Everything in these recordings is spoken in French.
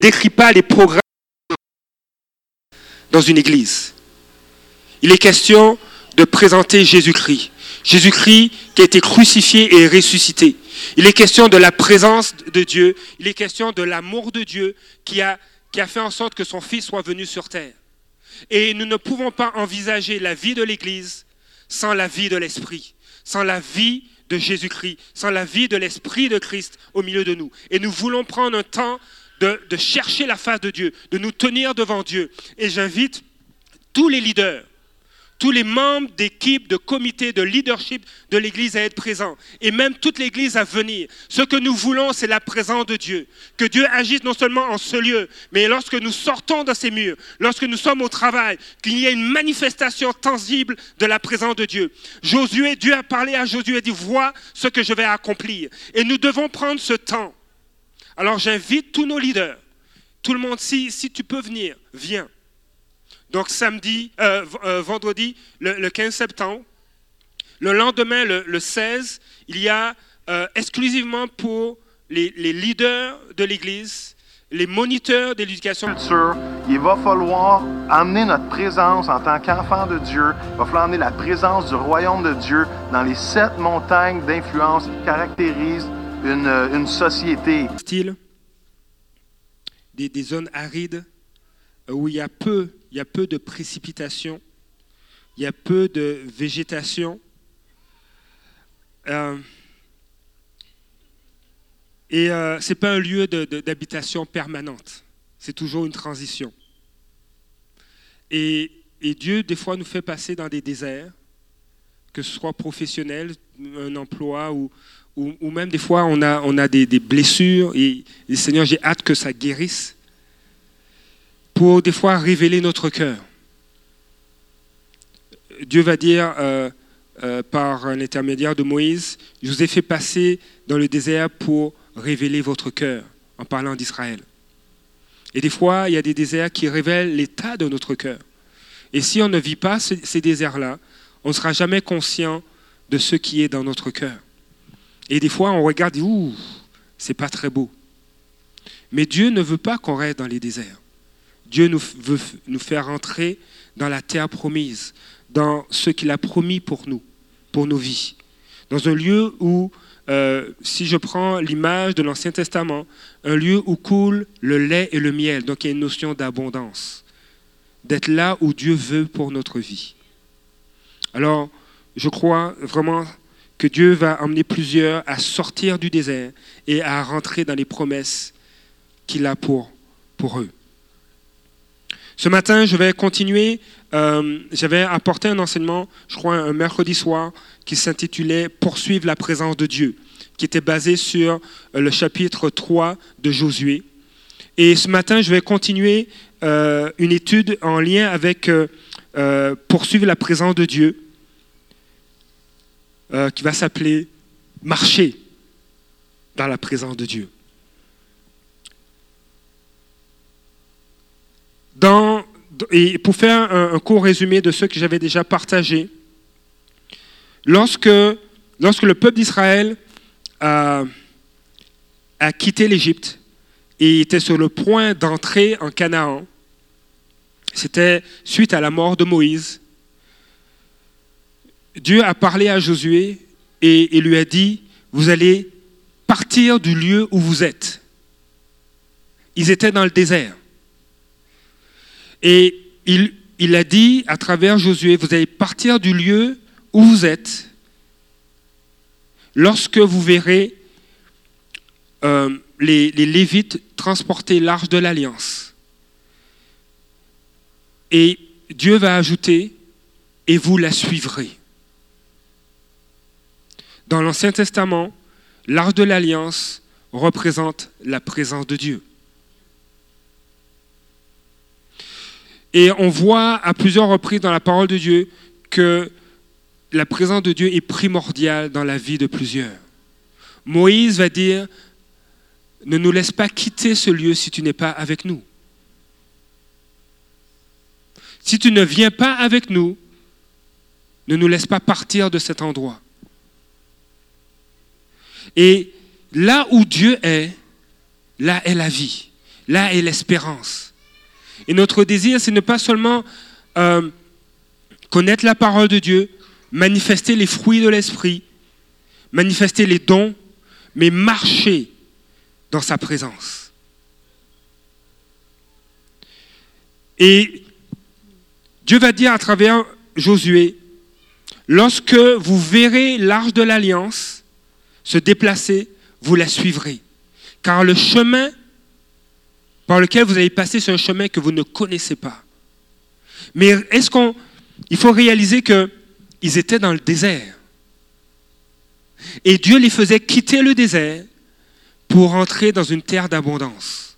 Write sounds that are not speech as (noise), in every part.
Décrit pas les programmes dans une église. Il est question de présenter Jésus-Christ. Jésus-Christ qui a été crucifié et ressuscité. Il est question de la présence de Dieu. Il est question de l'amour de Dieu qui a, qui a fait en sorte que son Fils soit venu sur terre. Et nous ne pouvons pas envisager la vie de l'Église sans la vie de l'Esprit, sans la vie de Jésus-Christ, sans la vie de l'Esprit de Christ au milieu de nous. Et nous voulons prendre un temps de, chercher la face de Dieu, de nous tenir devant Dieu. Et j'invite tous les leaders, tous les membres d'équipe, de comité, de leadership de l'Église à être présents, et même toute l'Église à venir. Ce que nous voulons, c'est la présence de Dieu. Que Dieu agisse non seulement en ce lieu, mais lorsque nous sortons de ces murs, lorsque nous sommes au travail, qu'il y ait une manifestation tangible de la présence de Dieu. Josué, Dieu a parlé à Josué et dit, vois ce que je vais accomplir. Et nous devons prendre ce temps. Alors j'invite tous nos leaders, tout le monde, si, si tu peux venir, viens. Donc samedi, euh, euh, vendredi, le, 15 septembre. Le lendemain, le, 16, il y a euh, exclusivement pour les, leaders de l'Église, les moniteurs de l'éducation. Il va falloir amener notre présence en tant qu'enfant de Dieu. Il va falloir amener la présence du royaume de Dieu dans les sept montagnes d'influence qui caractérisent une, une société. Style, des, zones arides où il y a peu il y a peu de précipitations, il y a peu de végétation. Euh, et euh, ce n'est pas un lieu d'habitation permanente, c'est toujours une transition. Et, Dieu, des fois, nous fait passer dans des déserts, que ce soit professionnel, un emploi, ou, ou, même des fois, on a, des, blessures, et, et Seigneur, j'ai hâte que ça guérisse pour des fois révéler notre cœur. Dieu va dire euh, euh, par l'intermédiaire de Moïse, je vous ai fait passer dans le désert pour révéler votre cœur, en parlant d'Israël. Et des fois, il y a des déserts qui révèlent l'état de notre cœur. Et si on ne vit pas ces déserts-là, on ne sera jamais conscient de ce qui est dans notre cœur. Et des fois, on regarde, ouh, c'est pas très beau. Mais Dieu ne veut pas qu'on reste dans les déserts. Dieu veut nous faire entrer dans la terre promise, dans ce qu'il a promis pour nous, pour nos vies. Dans un lieu où, euh, si je prends l'image de l'Ancien Testament, un lieu où coule le lait et le miel, donc il y a une notion d'abondance, d'être là où Dieu veut pour notre vie. Alors, je crois vraiment que Dieu va emmener plusieurs à sortir du désert et à rentrer dans les promesses qu'il a pour, pour eux. Ce matin, je vais continuer. Euh, j'avais apporté un enseignement, je crois, un mercredi soir, qui s'intitulait Poursuivre la présence de Dieu, qui était basé sur euh, le chapitre 3 de Josué. Et ce matin, je vais continuer euh, une étude en lien avec Poursuivre la présence de Dieu, qui va s'appeler Marcher dans la présence de Dieu. et pour faire un, court résumé de ce que j'avais déjà partagé, lorsque, le peuple d'Israël a, a quitté l'Égypte et était sur le point d'entrer en Canaan, c'était suite à la mort de Moïse, Dieu a parlé à Josué et, et lui a dit, vous allez partir du lieu où vous êtes. Ils étaient dans le désert. Et il, a dit à travers Josué, vous allez partir du lieu où vous êtes lorsque vous verrez euh, les, les, Lévites transporter l'arche de l'Alliance. Et Dieu va ajouter, et vous la suivrez. Dans l'Ancien Testament, l'arche de l'alliance représente la présence de Dieu. Et on voit à plusieurs reprises dans la parole de Dieu que la présence de Dieu est primordiale dans la vie de plusieurs. Moïse va dire, ne nous laisse pas quitter ce lieu si tu n'es pas avec nous. Si tu ne viens pas avec nous, ne nous laisse pas partir de cet endroit. Et là où Dieu est, là est la vie, là est l'espérance. Et notre désir, c'est ne pas seulement euh, connaître la parole de Dieu, manifester les fruits de l'esprit, manifester les dons, mais marcher dans sa présence. Et Dieu va dire à travers Josué, lorsque vous verrez l'arche de l'alliance se déplacer, vous la suivrez. Car le chemin par lequel vous allez passer, c'est un chemin que vous ne connaissez pas. Mais est-ce qu'on... Il faut réaliser qu'ils étaient dans le désert. Et Dieu les faisait quitter le désert pour entrer dans une terre d'abondance.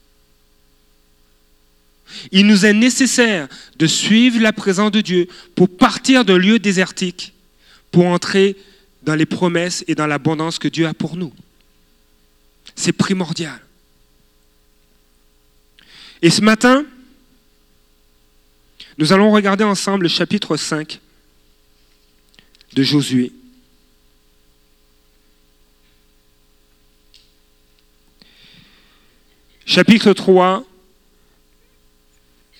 Il nous est nécessaire de suivre la présence de Dieu pour partir d'un lieu désertique, pour entrer dans les promesses et dans l'abondance que Dieu a pour nous. C'est primordial. Et ce matin, nous allons regarder ensemble le chapitre 5 de Josué. Chapitre 3,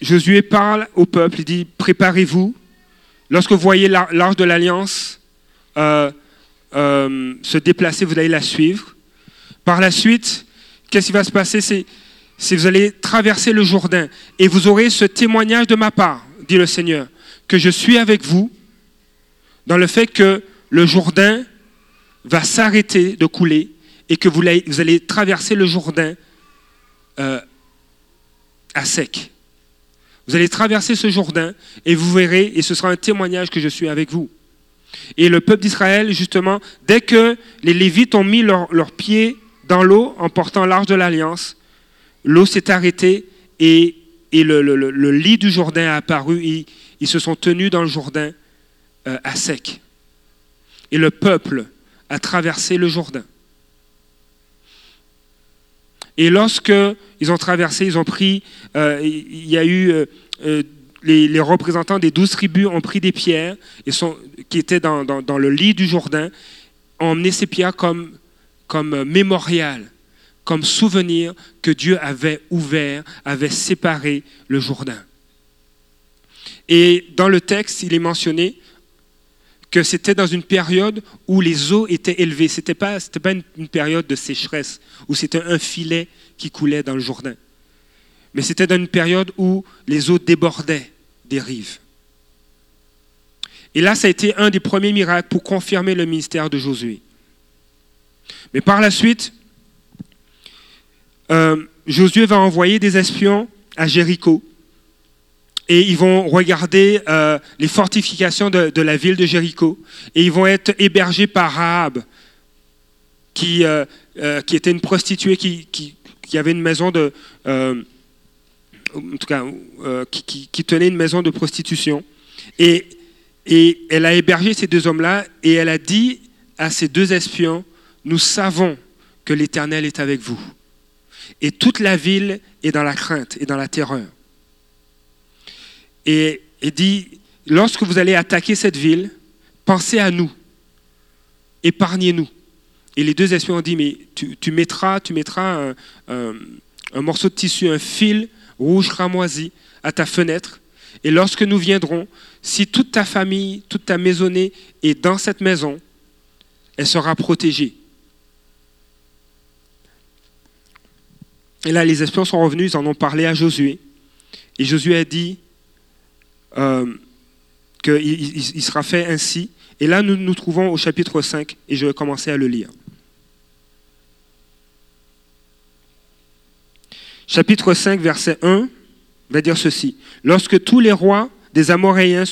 Josué parle au peuple, il dit, préparez-vous. Lorsque vous voyez l'arche de l'alliance euh, euh, se déplacer, vous allez la suivre. Par la suite, qu'est-ce qui va se passer? C'est si vous allez traverser le Jourdain et vous aurez ce témoignage de ma part, dit le Seigneur, que je suis avec vous dans le fait que le Jourdain va s'arrêter de couler et que vous allez traverser le Jourdain euh, à sec. Vous allez traverser ce Jourdain et vous verrez, et ce sera un témoignage que je suis avec vous. Et le peuple d'Israël, justement, dès que les Lévites ont mis leurs leur pieds dans l'eau en portant l'arche de l'Alliance, l'eau s'est arrêtée et, le, lit du Jourdain a apparu. Et ils se sont tenus dans le Jourdain euh, à sec. Et le peuple a traversé le Jourdain. Et lorsque ils ont traversé, ils ont pris, euh, il y a eu euh, les, représentants des douze tribus ont pris des pierres et sont, qui étaient dans, le lit du Jourdain, ont emmené ces pierres comme, comme mémorial comme souvenir que Dieu avait ouvert, avait séparé le Jourdain. Et dans le texte, il est mentionné que c'était dans une période où les eaux étaient élevées. Ce n'était pas, pas une, période de sécheresse, où c'était un filet qui coulait dans le Jourdain. Mais c'était dans une période où les eaux débordaient des rives. Et là, ça a été un des premiers miracles pour confirmer le ministère de Josué. Mais par la suite, euh, Josué va envoyer des espions à Jéricho. Et ils vont regarder euh, les fortifications de, la ville de Jéricho. Et ils vont être hébergés par Rahab, qui, euh, était une prostituée qui, avait une maison de. En tout cas, qui, qui, tenait une maison de prostitution. Et, et elle a hébergé ces deux hommes-là et elle a dit à ces deux espions Nous savons que l'Éternel est avec vous et toute la ville est dans la crainte et dans la terreur. Et il dit, lorsque vous allez attaquer cette ville, pensez à nous, épargnez-nous. Et les deux espions ont dit, mais tu, mettras, tu mettras un, morceau de tissu, un fil rouge ramoisi à ta fenêtre, et lorsque nous viendrons, si toute ta famille, toute ta maisonnée est dans cette maison, elle sera protégée. Et là, les espions sont revenus, ils en ont parlé à Josué. Et Josué a dit euh, qu'il sera fait ainsi. Et là, nous nous trouvons au chapitre 5, et je vais commencer à le lire. Chapitre 5, verset 1 va dire ceci. Lorsque tous les rois des Amoréens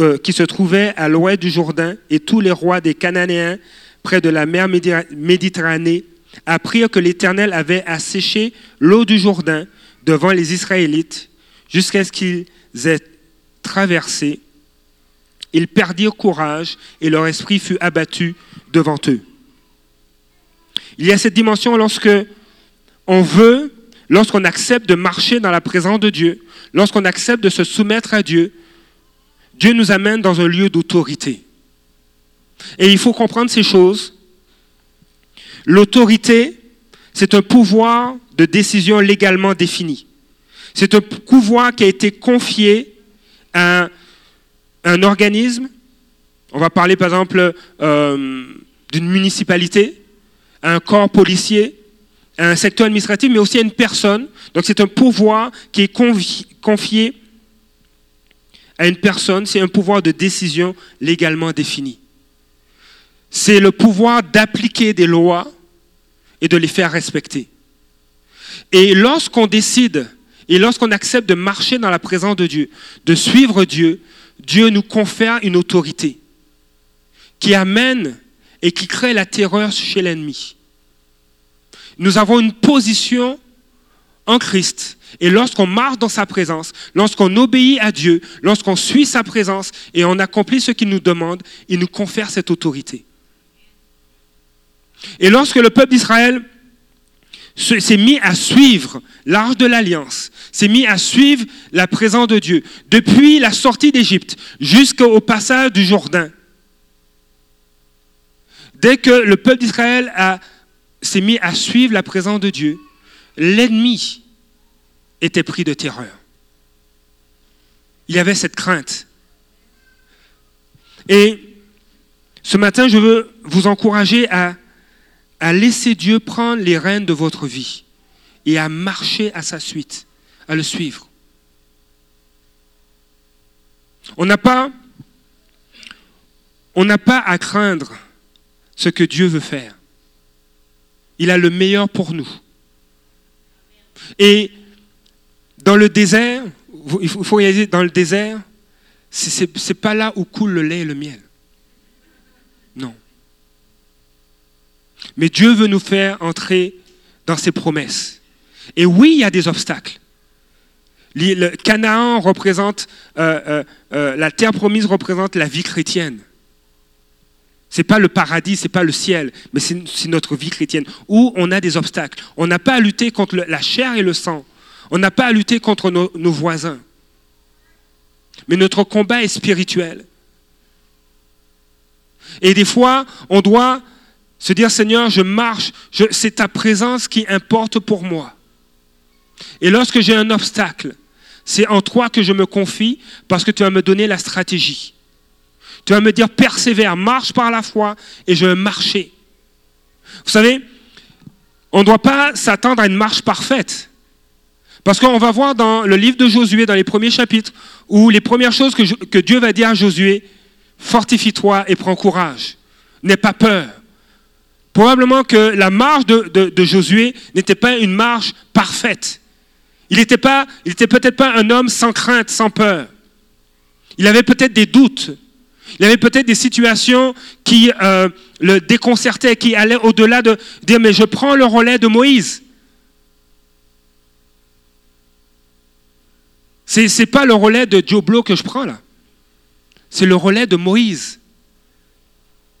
euh, qui se trouvaient à l'ouest du Jourdain et tous les rois des Cananéens près de la mer Méditerranée apprirent que l'Éternel avait asséché l'eau du Jourdain devant les Israélites jusqu'à ce qu'ils êtes traversés, ils perdirent courage et leur esprit fut abattu devant eux. Il y a cette dimension lorsque on veut, lorsqu'on accepte de marcher dans la présence de Dieu, lorsqu'on accepte de se soumettre à Dieu, Dieu nous amène dans un lieu d'autorité. Et il faut comprendre ces choses. L'autorité, c'est un pouvoir de décision légalement défini. C'est un pouvoir qui a été confié à un organisme. On va parler par exemple euh, d'une municipalité, à un corps policier, un secteur administratif, mais aussi à une personne. Donc c'est un pouvoir qui est confié à une personne, c'est un pouvoir de décision légalement défini. C'est le pouvoir d'appliquer des lois et de les faire respecter. Et lorsqu'on décide et lorsqu'on accepte de marcher dans la présence de Dieu, de suivre Dieu, Dieu nous confère une autorité qui amène et qui crée la terreur chez l'ennemi. Nous avons une position en Christ. Et lorsqu'on marche dans sa présence, lorsqu'on obéit à Dieu, lorsqu'on suit sa présence et on accomplit ce qu'il nous demande, il nous confère cette autorité. Et lorsque le peuple d'Israël s'est mis à suivre l'arche de l'alliance, s'est mis à suivre la présence de Dieu, depuis la sortie d'Égypte jusqu'au passage du Jourdain. Dès que le peuple d'Israël s'est mis à suivre la présence de Dieu, l'ennemi était pris de terreur. Il y avait cette crainte. Et ce matin, je veux vous encourager à laisser Dieu prendre les rênes de votre vie et à marcher à sa suite, à le suivre. On n'a pas à craindre ce que Dieu veut faire. Il a le meilleur pour nous. Et dans le désert, il faut réaliser, dans le désert, ce n'est pas là où coule le lait et le miel. Non. Mais Dieu veut nous faire entrer dans ses promesses. Et oui, il y a des obstacles. Le Canaan représente, euh, euh, euh, la terre promise représente la vie chrétienne. Ce n'est pas le paradis, ce n'est pas le ciel, mais c'est notre vie chrétienne, où on a des obstacles. On n'a pas à lutter contre la chair et le sang. On n'a pas à lutter contre nos, nos voisins. Mais notre combat est spirituel. Et des fois, on doit se dire, Seigneur, je marche, c'est ta présence qui importe pour moi. Et lorsque j'ai un obstacle, c'est en toi que je me confie parce que tu vas me donner la stratégie. Tu vas me dire, persévère, marche par la foi et je vais marcher. Vous savez, on ne doit pas s'attendre à une marche parfaite. Parce qu'on va voir dans le livre de Josué, dans les premiers chapitres, où les premières choses que, Dieu va dire à Josué, fortifie-toi et prends courage. N'aie pas peur. Probablement que la marche de, Josué n'était pas une marche parfaite. Il n'était peut-être pas un homme sans crainte, sans peur. Il avait peut-être des doutes. Il avait peut-être des situations qui euh, le déconcertaient, qui allaient au-delà de dire mais je prends le relais de Moïse. Ce n'est pas le relais de Joe Blow que je prends là. C'est le relais de Moïse.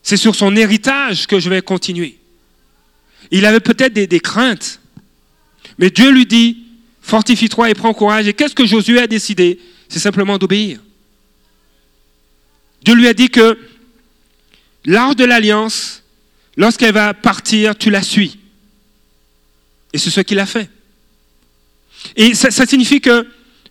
C'est sur son héritage que je vais continuer. Il avait peut-être des, craintes, mais Dieu lui dit, fortifie-toi et prends courage. Et qu'est-ce que Josué a décidé? C'est simplement d'obéir. Dieu lui a dit que l'arche de l'alliance, lorsqu'elle va partir, tu la suis. Et c'est ce qu'il a fait. Et ça, signifie que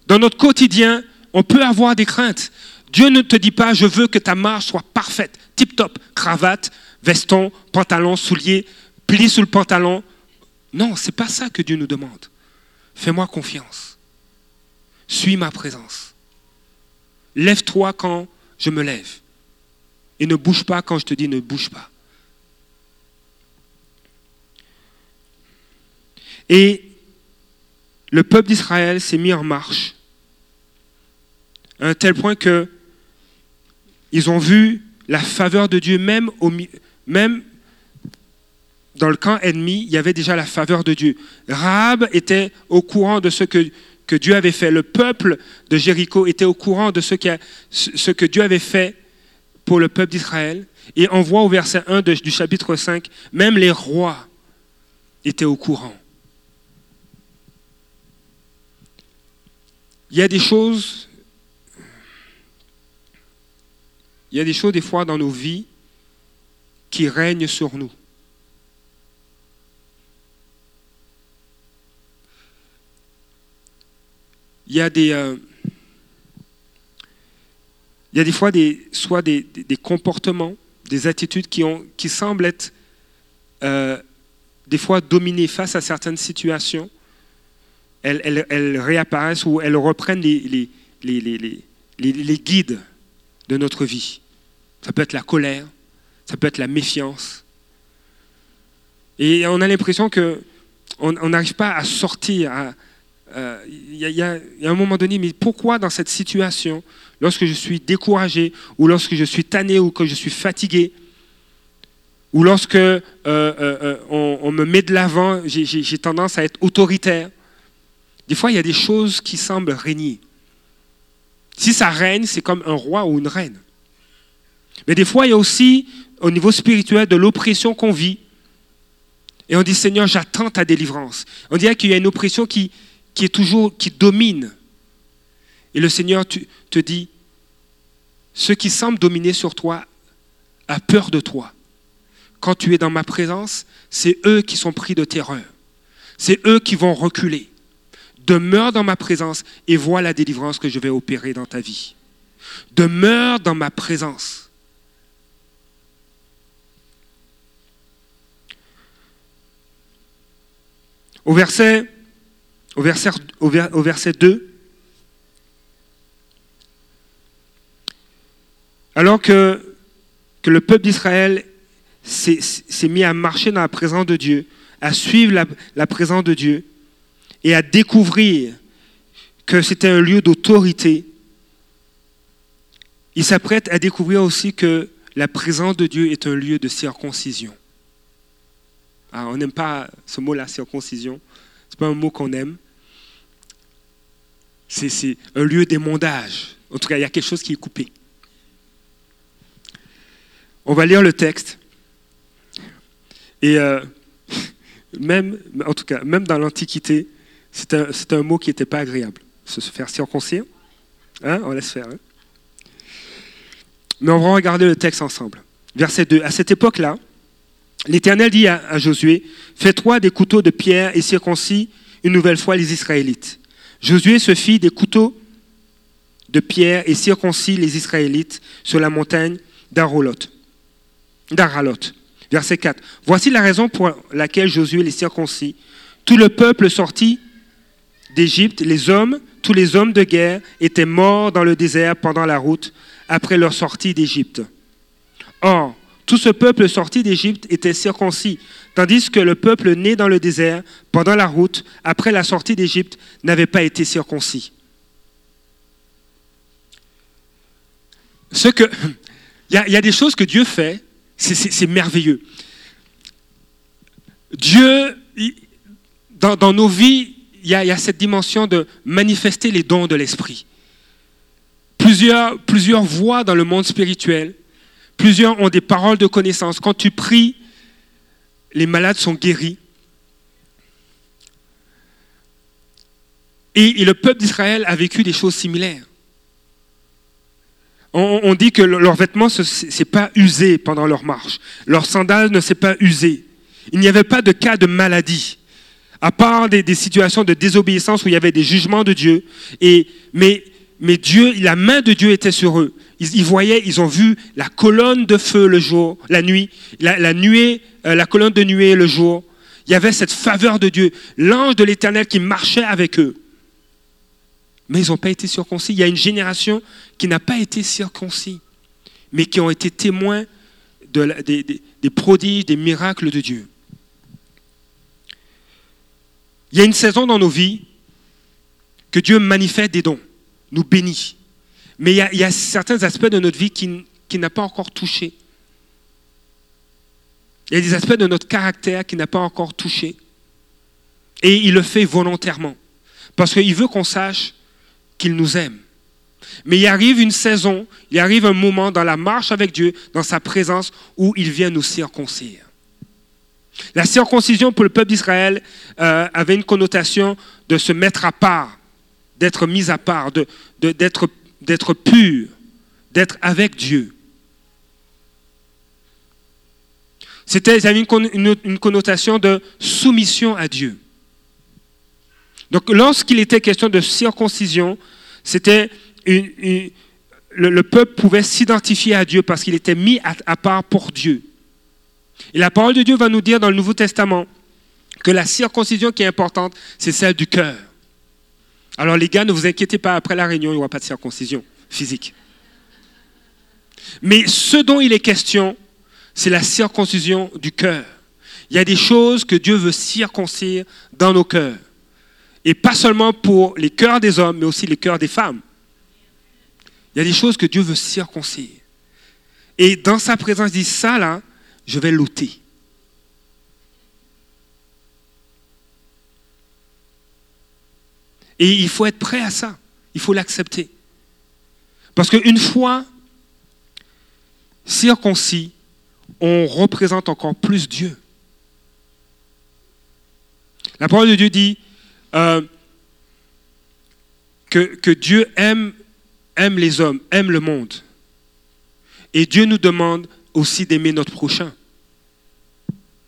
dans notre quotidien, on peut avoir des craintes. Dieu ne te dit pas, je veux que ta marche soit parfaite tip-top, cravate, veston, pantalon, souliers, pli sous le pantalon. Non, c'est pas ça que Dieu nous demande. Fais-moi confiance. Suis ma présence. Lève-toi quand je me lève. Et ne bouge pas quand je te dis ne bouge pas. Et le peuple d'Israël s'est mis en marche à un tel point que ils ont vu la faveur de Dieu, même, même dans le camp ennemi, il y avait déjà la faveur de Dieu. Rahab était au courant de ce que que Dieu avait fait. Le peuple de Jéricho était au courant de ce, que Dieu avait fait pour le peuple d'Israël. Et on voit au verset 1 du chapitre 5, même les rois étaient au courant. Il y a des choses, il y a des choses des fois dans nos vies qui règnent sur nous. Il y a des, euh, il y a des fois des, soit des, comportements, des attitudes qui, ont, qui semblent être euh, des fois dominées face à certaines situations. Elles, elles, réapparaissent ou elles reprennent les, les, les, les, guides de notre vie. Ça peut être la colère, ça peut être la méfiance. Et on a l'impression que on n'arrive pas à sortir. Il y, y, a un moment donné, mais pourquoi dans cette situation lorsque je suis découragé, ou lorsque je suis tanné, ou que je suis fatigué, ou lorsque euh, euh, euh, on, me met de l'avant, j'ai tendance à être autoritaire. Des fois, il y a des choses qui semblent régner. Si ça règne, c'est comme un roi ou une reine. Mais des fois, il y a aussi, au niveau spirituel, de l'oppression qu'on vit. Et on dit, Seigneur, j'attends ta délivrance. On dirait qu'il y a une oppression qui, qui est toujours, qui domine. Et le Seigneur te dit, ce qui semble dominer sur toi a peur de toi. Quand tu es dans ma présence, c'est eux qui sont pris de terreur. C'est eux qui vont reculer. Demeure dans ma présence et vois la délivrance que je vais opérer dans ta vie. Demeure dans ma présence. Au verset, au verset, au verset 2, Alors que, le peuple d'Israël s'est mis à marcher dans la présence de Dieu, à suivre la, la présence de Dieu et à découvrir que c'était un lieu d'autorité, il s'apprête à découvrir aussi que la présence de Dieu est un lieu de circoncision. Alors, on n'aime pas ce mot-là, circoncision. Ce n'est pas un mot qu'on aime. C'est un lieu d'émondage. En tout cas, il y a quelque chose qui est coupé. On va lire le texte. Et euh, (laughs) même, en tout cas, même dans l'Antiquité, c'est un, mot qui n'était pas agréable. Se faire circoncire. Hein, on laisse faire. Hein. Mais on va regarder le texte ensemble. Verset 2. À cette époque-là, l'Éternel dit à, à Josué, Fais-toi des couteaux de pierre et circoncis une nouvelle fois les Israélites. Josué se fit des couteaux de pierre et circoncis les Israélites sur la montagne d'Aralot. Verset 4. Voici la raison pour laquelle Josué les circoncis. Tout le peuple sorti d'Égypte, les hommes, tous les hommes de guerre étaient morts dans le désert pendant la route après leur sortie d'Égypte. Or, tout ce peuple sorti d'Égypte était circoncis, tandis que le peuple né dans le désert pendant la route après la sortie d'Égypte n'avait pas été circoncis. Ce que, il y, a des choses que Dieu fait c'est merveilleux. Dieu, dans, nos vies, il y, a, cette dimension de manifester les dons de l'esprit. Plusieurs, plusieurs voix dans le monde spirituel. Plusieurs ont des paroles de connaissance. Quand tu pries, les malades sont guéris. et le peuple d'Israël a vécu des choses similaires. On, dit que leurs vêtements ne s'est pas usé pendant leur marche. Leur sandale ne s'est pas usé. Il n'y avait pas de cas de maladie, à part des, situations de désobéissance où il y avait des jugements de Dieu. Mais, mais Dieu, la main de Dieu était sur eux. Ils, voyaient, ils ont vu la colonne de feu le jour, la nuit, euh, la colonne de nuée le jour. Il y avait cette faveur de Dieu, l'ange de l'Éternel qui marchait avec eux mais ils n'ont pas été circoncis. Il y a une génération qui n'a pas été circoncis, mais qui ont été témoins des, prodiges, des miracles de Dieu. Il y a une saison dans nos vies que Dieu manifeste des dons, nous bénit. Mais il y a, certains aspects de notre vie qui, n'a pas encore touché. Il y a des aspects de notre caractère qui n'a pas encore touché. Et il le fait volontairement. Parce qu'il veut qu'on sache qu'il nous aime. Mais il arrive une saison, il arrive un moment dans la marche avec Dieu, dans sa présence, où il vient nous circoncire. La circoncision pour le peuple d'Israël euh, avait une connotation de se mettre à part, d'être mis à part, d'être de, pur, d'être avec Dieu. C'était, une, connotation de soumission à Dieu. Donc lorsqu'il était question de circoncision, c'était le, peuple pouvait s'identifier à Dieu parce qu'il était mis à, part pour Dieu. Et la parole de Dieu va nous dire dans le Nouveau Testament que la circoncision qui est importante, c'est celle du cœur. Alors les gars, ne vous inquiétez pas, après la réunion, il n'y aura pas de circoncision physique. Mais ce dont il est question, c'est la circoncision du cœur. Il y a des choses que Dieu veut circoncire dans nos cœurs. Et pas seulement pour les cœurs des hommes, mais aussi les cœurs des femmes. Il y a des choses que Dieu veut circoncire. Et dans sa présence, il dit ça là, je vais l'ôter. Et il faut être prêt à ça. Il faut l'accepter. Parce qu'une fois circoncis, on représente encore plus Dieu. La parole de Dieu dit euh, que, Dieu aime aime les hommes, aime le monde. Et Dieu nous demande aussi d'aimer notre prochain.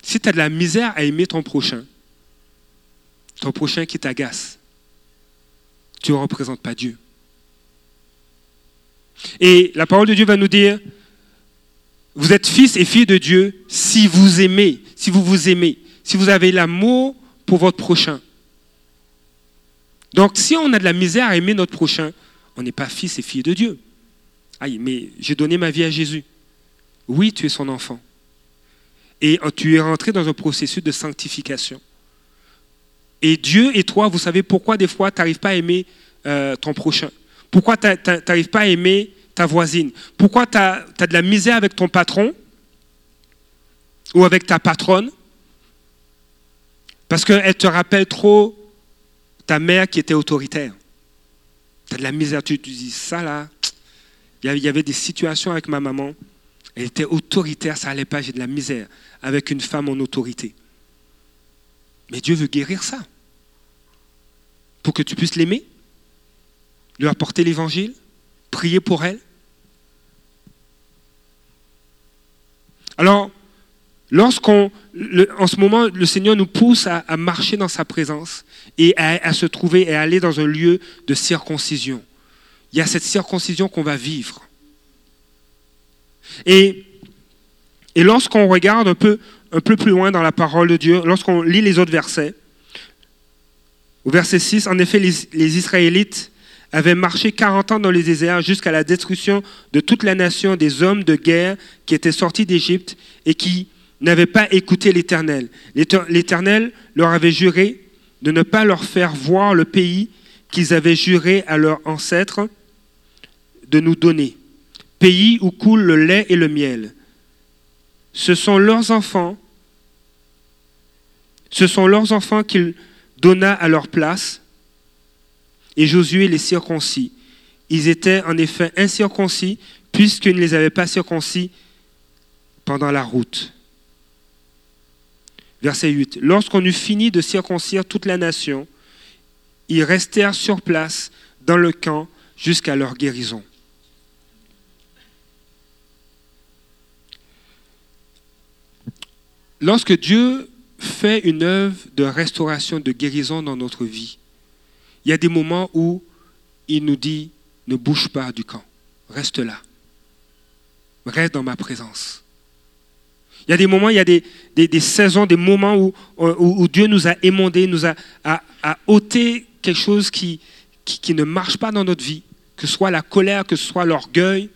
Si tu as de la misère à aimer ton prochain, ton prochain qui t'agace, tu ne représentes pas Dieu. Et la parole de Dieu va nous dire, vous êtes fils et filles de Dieu si vous aimez, si vous vous aimez, si vous avez l'amour pour votre prochain. Donc si on a de la misère à aimer notre prochain, on n'est pas fils et fille de Dieu. Aïe, mais j'ai donné ma vie à Jésus. Oui, tu es son enfant. Et tu es rentré dans un processus de sanctification. Et Dieu et toi, vous savez pourquoi des fois tu n'arrives pas à aimer euh, ton prochain? Pourquoi tu n'arrives pas à aimer ta voisine? Pourquoi tu as, as, de la misère avec ton patron? Ou avec ta patronne? Parce qu'elle te rappelle trop ta mère qui était autoritaire. Tu as de la misère, tu, tu dis ça là. Il y avait des situations avec ma maman. Elle était autoritaire, ça n'allait pas, j'ai de la misère avec une femme en autorité. Mais Dieu veut guérir ça. Pour que tu puisses l'aimer, lui apporter l'évangile, prier pour elle. Alors, lorsqu'on, en ce moment, le Seigneur nous pousse à, marcher dans sa présence et à, se trouver et à aller dans un lieu de circoncision. Il y a cette circoncision qu'on va vivre. Et, et lorsqu'on regarde un peu, un peu plus loin dans la parole de Dieu, lorsqu'on lit les autres versets, au verset 6, en effet, les, Israélites avaient marché 40 ans dans les déserts jusqu'à la destruction de toute la nation des hommes de guerre qui étaient sortis d'Égypte et qui n'avaient pas écouté l'Éternel. L'Éternel leur avait juré de ne pas leur faire voir le pays qu'ils avaient juré à leurs ancêtres de nous donner, pays où coule le lait et le miel. Ce sont leurs enfants, ce sont leurs enfants qu'il donna à leur place, et Josué les circoncis. Ils étaient en effet incirconcis, puisqu'ils ne les avaient pas circoncis pendant la route. Verset 8. Lorsqu'on eut fini de circoncire toute la nation, ils restèrent sur place dans le camp jusqu'à leur guérison. Lorsque Dieu fait une œuvre de restauration, de guérison dans notre vie, il y a des moments où il nous dit, ne bouge pas du camp, reste là, reste dans ma présence. Il y a des moments, il y a des, saisons, des moments où, Dieu nous a émondés, nous a, ôté quelque chose qui, qui, ne marche pas dans notre vie, que ce soit la colère, que ce soit l'orgueil.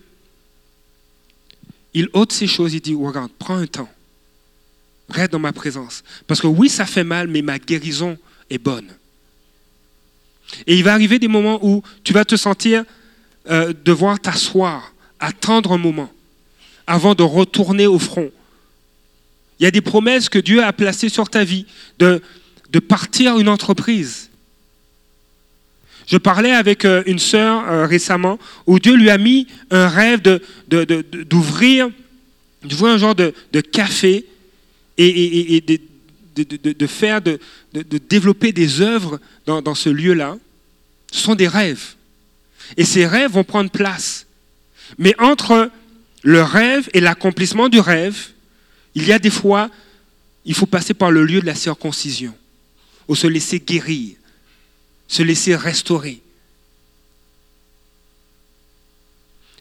Il ôte ces choses, il dit, regarde, prends un temps, reste dans ma présence. Parce que oui, ça fait mal, mais ma guérison est bonne. Et il va arriver des moments où tu vas te sentir euh, devoir t'asseoir, attendre un moment, avant de retourner au front, il y a des promesses que Dieu a placées sur ta vie de, de partir une entreprise. Je parlais avec euh, une sœur euh, récemment où Dieu lui a mis un rêve d'ouvrir de, un genre de, café et, de, faire, de, développer des œuvres dans, ce lieu-là. Ce sont des rêves. Et ces rêves vont prendre place. Mais entre le rêve et l'accomplissement du rêve, il y a des fois, il faut passer par le lieu de la circoncision, ou se laisser guérir, se laisser restaurer.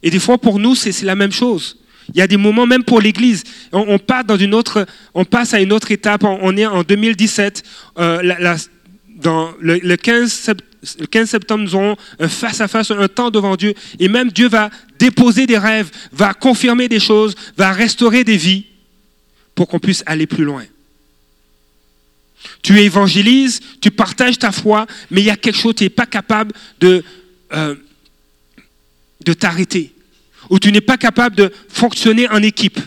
Et des fois, pour nous, c'est la même chose. Il y a des moments, même pour l'Église, on, passe à une autre étape. On, est en 2017, euh, dans le, 15 le 15 septembre, nous aurons un face-à-face, un temps devant Dieu. Et même Dieu va déposer des rêves, va confirmer des choses, va restaurer des vies pour qu'on puisse aller plus loin. Tu évangélises, tu partages ta foi, mais il y a quelque chose, tu n'es pas capable de, euh, de t'arrêter. Ou tu n'es pas capable de fonctionner en équipe.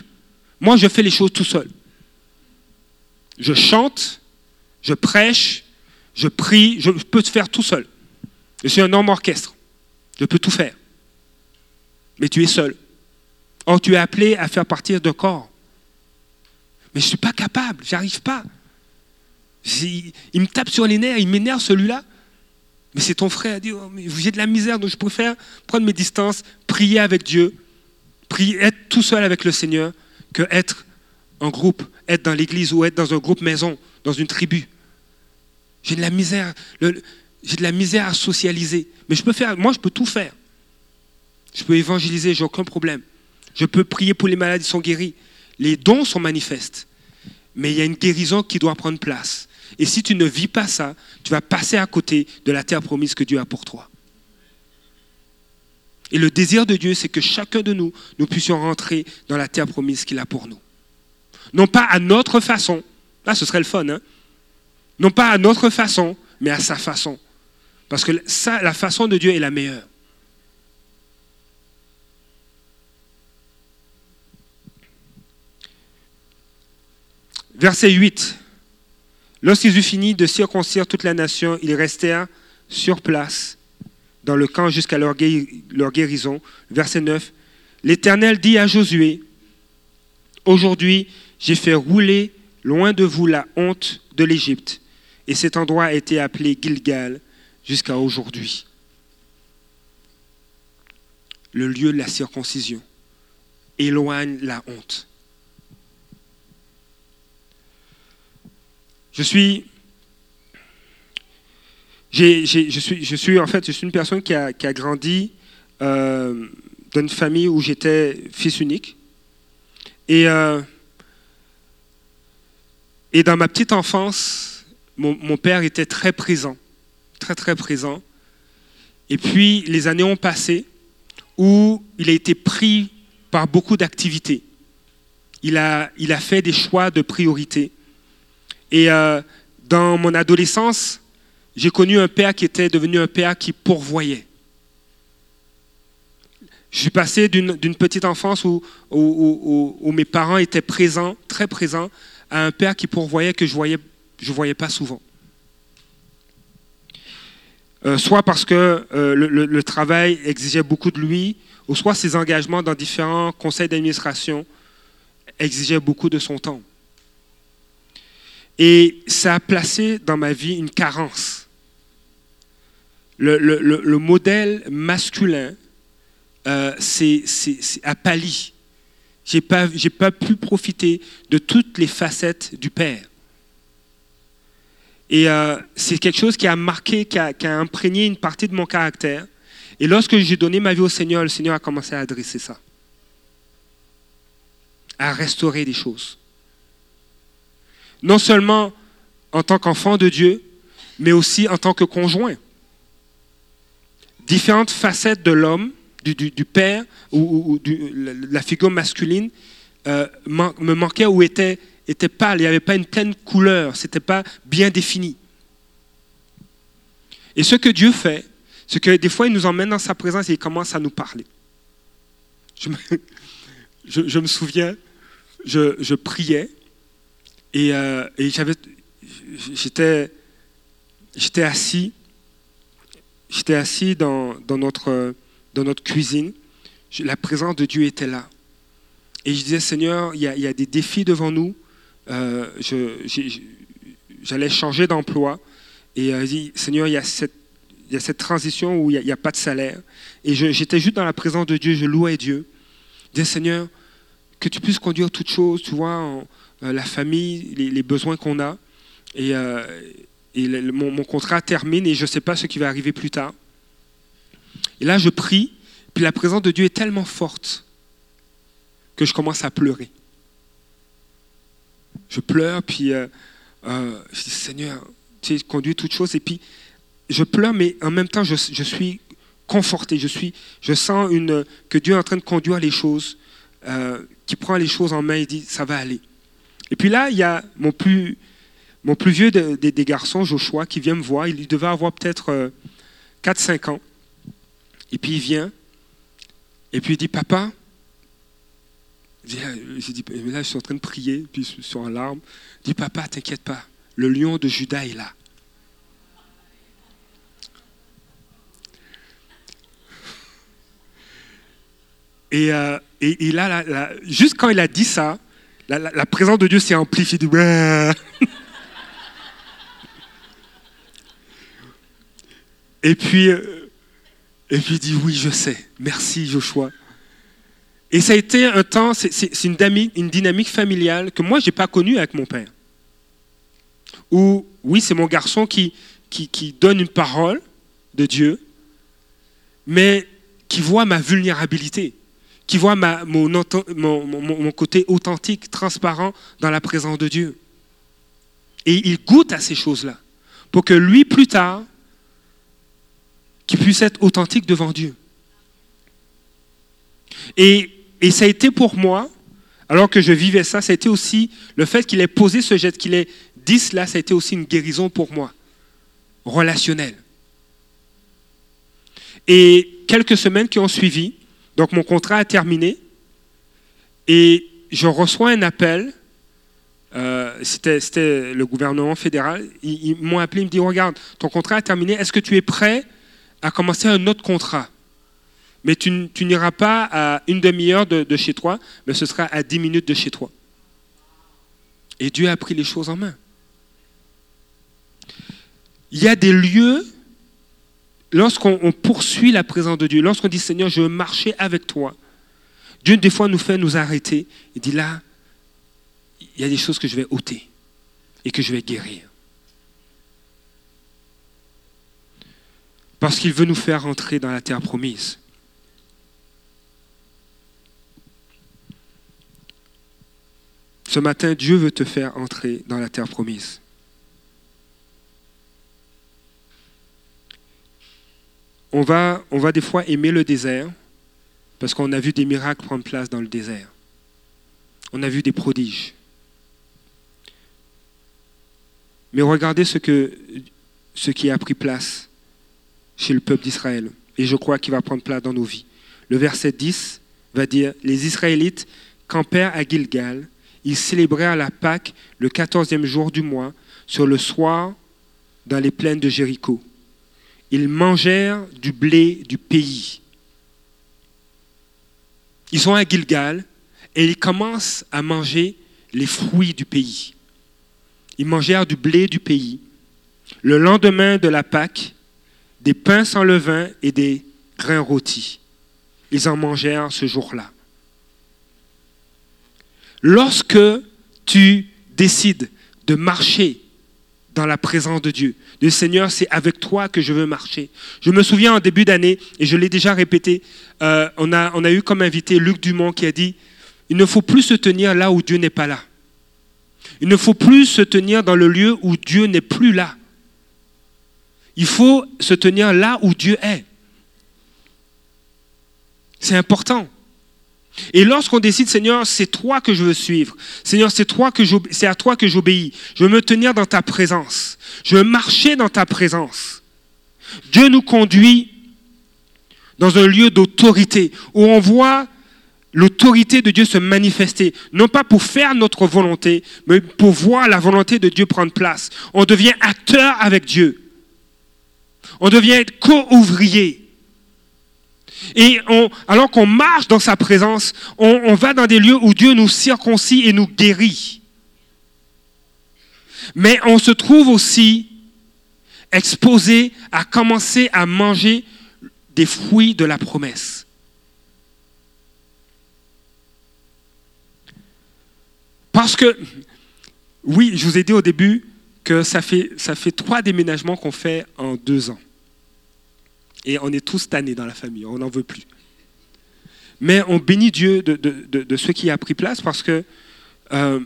Moi, je fais les choses tout seul. Je chante, je prêche, je prie, je peux te faire tout seul. Je suis un homme orchestre. Je peux tout faire. Mais tu es seul. Or, tu es appelé à faire partir d'un corps. Mais je ne suis pas capable, j'arrive pas. Il me tape sur les nerfs, il m'énerve celui-là. Mais c'est ton frère, dit, oh, j'ai de la misère, donc je préfère prendre mes distances, prier avec Dieu, prier, être tout seul avec le Seigneur, que être en groupe, être dans l'église ou être dans un groupe maison, dans une tribu. J'ai de la misère. j'ai de la misère à socialiser. Mais je peux faire, moi je peux tout faire. Je peux évangéliser, j'ai aucun problème. Je peux prier pour les malades, ils sont guéris. Les dons sont manifestes. Mais il y a une guérison qui doit prendre place. Et si tu ne vis pas ça, tu vas passer à côté de la terre promise que Dieu a pour toi. Et le désir de Dieu, c'est que chacun de nous, nous puissions rentrer dans la terre promise qu'il a pour nous. Non pas à notre façon, là ce serait le fun, hein non pas à notre façon, mais à sa façon. Parce que la façon de Dieu est la meilleure. Verset 8. Lorsqu'ils eurent fini de circoncire toute la nation, ils restèrent sur place dans le camp jusqu'à leur, guérison. Verset 9. L'Éternel dit à Josué, Aujourd'hui, j'ai fait rouler loin de vous la honte de l'Égypte et cet endroit a été appelé Gilgal jusqu'à aujourd'hui. Le lieu de la circoncision éloigne la honte. Je suis, je suis, je suis en fait, je suis une personne qui a, grandi euh, dans une famille où j'étais fils unique. Et, euh, et dans ma petite enfance, mon, père était très présent, très très présent. Et puis les années ont passé où il a été pris par beaucoup d'activités. Il a, il a fait des choix de priorité. Et euh, dans mon adolescence, j'ai connu un père qui était devenu un père qui pourvoyait. Je suis passé d'une petite enfance où, mes parents étaient présents, très présents, à un père qui pourvoyait que je voyais je ne voyais pas souvent. Euh, soit parce que euh, le, travail exigeait beaucoup de lui, ou soit ses engagements dans différents conseils d'administration exigeaient beaucoup de son temps. Et ça a placé dans ma vie une carence. Le, modèle masculin euh, a pâli. Je n'ai pas, pu profiter de toutes les facettes du père. Et euh, c'est quelque chose qui a marqué, qui a, imprégné une partie de mon caractère. Et lorsque j'ai donné ma vie au Seigneur, le Seigneur a commencé à adresser ça. À restaurer des choses. Non seulement en tant qu'enfant de Dieu, mais aussi en tant que conjoint. Différentes facettes de l'homme, du, père ou, de la figure masculine, euh, me manquaient ou étaient était pâle, il n'y avait pas une pleine couleur, ce n'était pas bien défini. Et ce que Dieu fait, c'est que des fois, il nous emmène dans sa présence et il commence à nous parler. Je me, (laughs) souviens, je, priais et, euh, j'étais, assis j'étais assis dans, notre, cuisine. La présence de Dieu était là. Et je disais, Seigneur, il y a, des défis devant nous. Euh, J'allais changer d'emploi. Et euh, je dis, Seigneur, il y a cette, transition où il n'y a, pas de salaire. Et j'étais juste dans la présence de Dieu, je louais Dieu. Je disais, Seigneur, que tu puisses conduire toutes choses, tu vois, euh, la famille, les, besoins qu'on a. Et, euh, mon, contrat termine et je ne sais pas ce qui va arriver plus tard. Et là, je prie, puis la présence de Dieu est tellement forte que je commence à pleurer. Je pleure, puis euh, euh, je dis, Seigneur, tu conduis toutes choses. Et puis, je pleure, mais en même temps, je, suis conforté. Je, suis, je sens une, que Dieu est en train de conduire les choses, euh, qui prend les choses en main et dit, ça va aller. Et puis là, il y a mon plus, vieux de- de- des garçons, Joshua, qui vient me voir. Il devait avoir peut-être euh, 4-5 ans. Et puis il vient, et puis il dit, papa, dit, mais là je suis en train de prier, puis je suis en larmes. Il dit, papa, t'inquiète pas, le lion de Judas est là. Et, euh, là, juste quand il a dit ça, la, présence de Dieu s'est amplifiée. (laughs) Et puis, euh, et puis il dit oui, je sais. Merci Joshua. Et ça a été un temps, c'est- une, dynamique familiale que moi, je n'ai pas connue avec mon père. Où, oui, c'est mon garçon qui donne une parole de Dieu, mais qui voit ma vulnérabilité, qui voit ma, mon, côté authentique, transparent dans la présence de Dieu. Et il goûte à ces choses-là, pour que lui, plus tard, qu'il puisse être authentique devant Dieu. Et, ça a été pour moi, alors que je vivais ça, ça a été aussi le fait qu'il ait posé ce geste, qu'il ait dit cela, ça a été aussi une guérison pour moi, relationnelle. Et quelques semaines qui ont suivi, donc mon contrat a terminé, et je reçois un appel, euh, c'était le gouvernement fédéral, ils, m'ont appelé, ils me disent, regarde, ton contrat a terminé, est-ce que tu es prêt à commencer un autre contrat? Mais tu, n'iras pas à une demi-heure de, de chez toi, mais ce sera à dix minutes de chez toi. Et Dieu a pris les choses en main. Il y a des lieux, lorsqu'on on poursuit la présence de Dieu, lorsqu'on dit Seigneur, je veux marcher avec toi, Dieu des fois nous fait nous arrêter et dit là, il y a des choses que je vais ôter et que je vais guérir. Parce qu'il veut nous faire entrer dans la terre promise. Ce matin, Dieu veut te faire entrer dans la terre promise. On va, des fois aimer le désert parce qu'on a vu des miracles prendre place dans le désert. On a vu des prodiges. Mais regardez ce, que, ce qui a pris place chez le peuple d'Israël. Et je crois qu'il va prendre place dans nos vies. Le verset 10 va dire, les Israélites campèrent à Gilgal. Ils célébrèrent la Pâque le quatorzième jour du mois, sur le soir, dans les plaines de Jéricho. Ils mangèrent du blé du pays. Ils sont à Gilgal et ils commencent à manger les fruits du pays. Ils mangèrent du blé du pays. Le lendemain de la Pâque, des pains sans levain et des grains rôtis. Ils en mangèrent ce jour-là. Lorsque tu décides de marcher dans la présence de Dieu, le Seigneur, c'est avec toi que je veux marcher. Je me souviens en début d'année, et je l'ai déjà répété, euh, on, a, on a eu comme invité Luc Dumont qui a dit, il ne faut plus se tenir là où Dieu n'est pas là. Il ne faut plus se tenir dans le lieu où Dieu n'est plus là. Il faut se tenir là où Dieu est. C'est important. Et lorsqu'on décide, Seigneur, c'est toi que je veux suivre. Seigneur, c'est toi que c'est à toi que j'obéis. Je veux me tenir dans ta présence. Je veux marcher dans ta présence. Dieu nous conduit dans un lieu d'autorité où on voit l'autorité de Dieu se manifester, non pas pour faire notre volonté, mais pour voir la volonté de Dieu prendre place. On devient acteur avec Dieu. On devient co-ouvrier. Et alors qu'on marche dans sa présence, on, va dans des lieux où Dieu nous circoncit et nous guérit. Mais on se trouve aussi exposé à commencer à manger des fruits de la promesse. Parce que, oui, je vous ai dit au début que ça fait trois déménagements qu'on fait en deux ans. Et on est tous tannés dans la famille, on n'en veut plus. Mais on bénit Dieu de, de, de, ce qui a pris place parce que euh,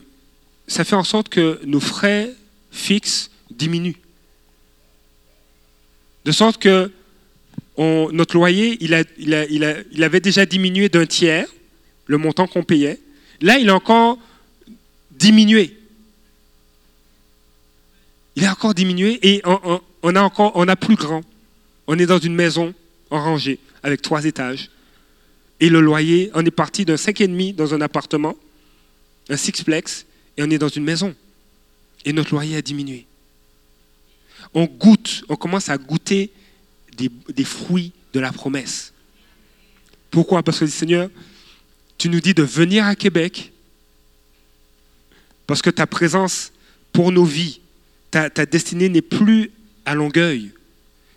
ça fait en sorte que nos frais fixes diminuent. De sorte que notre loyer, il, a, il, a, il, a, il, avait déjà diminué d'un tiers, le montant qu'on payait. Là, il a encore diminué. Il a encore diminué et on, on a encore, on a plus grand. On est dans une maison en rangée avec trois étages. Et le loyer, on est parti d'un 5,5 dans un appartement, un sixplex, et on est dans une maison. Et notre loyer a diminué. On goûte, on commence à goûter des, fruits de la promesse. Pourquoi? Parce que Seigneur, tu nous dis de venir à Québec, parce que ta présence pour nos vies, ta, ta destinée n'est plus à Longueuil,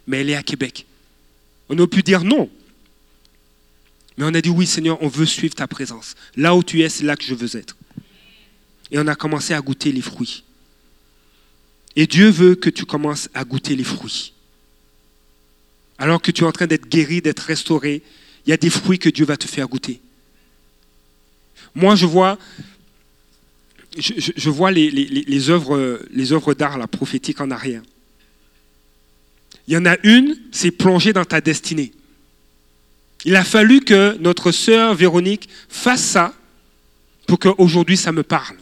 mais elle est à Québec. On aurait pu dire non. Mais on a dit oui, Seigneur, on veut suivre ta présence. Là où tu es, c'est là que je veux être. Et on a commencé à goûter les fruits. Et Dieu veut que tu commences à goûter les fruits. Alors que tu es en train d'être guéri, d'être restauré, il y a des fruits que Dieu va te faire goûter. Moi, je vois, je, vois les, les, les, œuvres, les œuvres d'art la prophétique en arrière. Il y en a une, c'est plonger dans ta destinée. Il a fallu que notre sœur Véronique fasse ça pour qu'aujourd'hui ça me parle.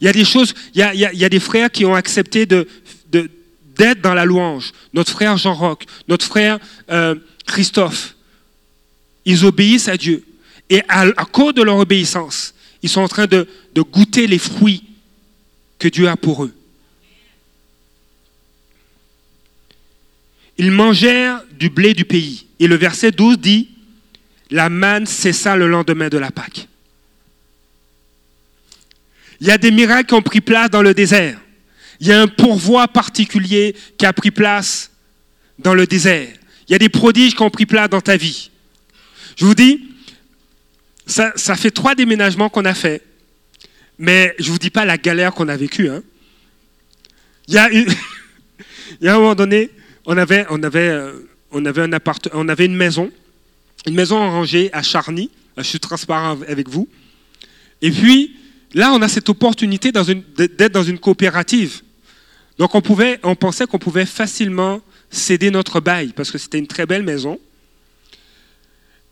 Il y a des choses, il y a, des frères qui ont accepté de, d'être dans la louange. Notre frère Jean-Roch, notre frère euh, Christophe, ils obéissent à Dieu. Et à, cause de leur obéissance, ils sont en train de goûter les fruits que Dieu a pour eux. Ils mangèrent du blé du pays. Et le verset 12 dit, la manne cessa le lendemain de la Pâque. Il y a des miracles qui ont pris place dans le désert. Il y a un pourvoi particulier qui a pris place dans le désert. Il y a des prodiges qui ont pris place dans ta vie. Je vous dis, ça, fait trois déménagements qu'on a fait, mais je ne vous dis pas la galère qu'on a vécue. Hein. Il, y a. (laughs) Il y a un moment donné, on avait, on avait, appart... on avait une maison, une maison rangée à Charny. Je suis transparent avec vous. Et puis, là, on a cette opportunité d'être dans une coopérative. Donc, on, pouvait, on pensait qu'on pouvait facilement céder notre bail parce que c'était une très belle maison.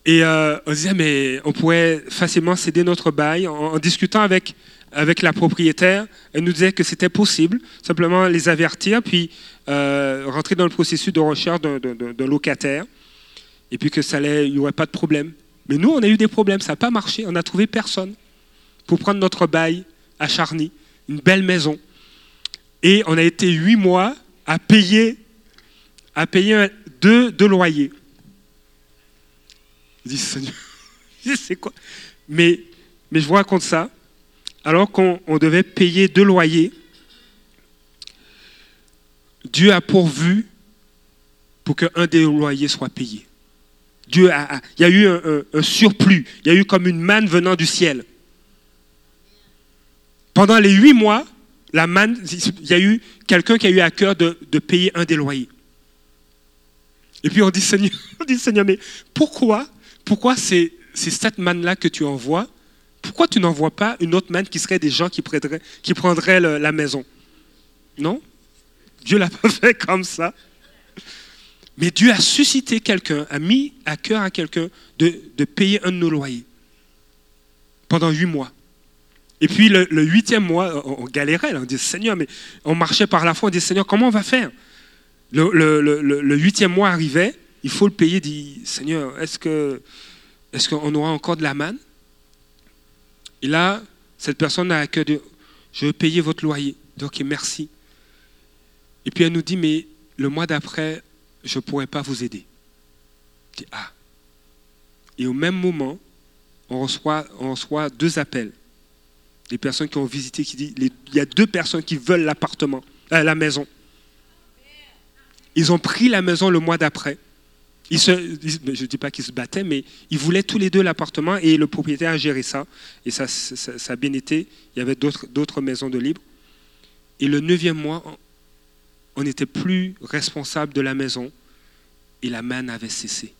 Et euh, on disait, mais on pourrait facilement céder notre bail. En, en, discutant avec, avec la propriétaire, elle nous disait que c'était possible, simplement les avertir, puis euh, rentrer dans le processus de recherche d'un locataire, et puis que ça il n'y aurait pas de problème. Mais nous, on a eu des problèmes, ça n'a pas marché, on n'a trouvé personne pour prendre notre bail à Charny, une belle maison. Et on a été huit mois à payer, à payer deux, deux loyers. Je dis, Seigneur, (laughs) c'est quoi? Mais, mais je vous raconte ça. Alors qu'on devait payer deux loyers, Dieu a pourvu pour qu'un des loyers soit payé. Dieu a, il y a eu un, surplus, il y a eu comme une manne venant du ciel. Pendant les huit mois, la manne, il y a eu quelqu'un qui a eu à cœur de, payer un des loyers. Et puis on dit Seigneur, (laughs) on dit, Seigneur mais pourquoi, pourquoi c'est, cette manne-là que tu envoies? Pourquoi tu n'envoies pas une autre manne qui serait des gens qui prendraient, la maison? Non? Dieu l'a (laughs) pas fait comme ça. Mais Dieu a suscité quelqu'un, a mis à cœur à quelqu'un de, payer un de nos loyers pendant huit mois. Et puis le, huitième mois, on, galérait, là, on disait Seigneur, mais on marchait par la foi, on disait Seigneur, comment on va faire? Le, huitième mois arrivait, il faut le payer, dit Seigneur, est-ce que est-ce qu'on aura encore de la manne? Et là, cette personne a à cœur de je veux payer votre loyer. Donc, merci. Et puis elle nous dit, mais le mois d'après, je ne pourrai pas vous aider. Je dis, ah. Et au même moment, on reçoit, on reçoit deux appels. Des personnes qui ont visité, qui disent, il y a deux personnes qui veulent l'appartement, euh, la maison. Ils ont pris la maison le mois d'après. Ils se, je ne dis pas qu'ils se battaient, mais ils voulaient tous les deux l'appartement et le propriétaire a géré ça. Et ça, ça, ça a bien été. Il y avait d'autres maisons de libre. Et le neuvième mois, on n'était plus responsable de la maison et la manne avait cessé.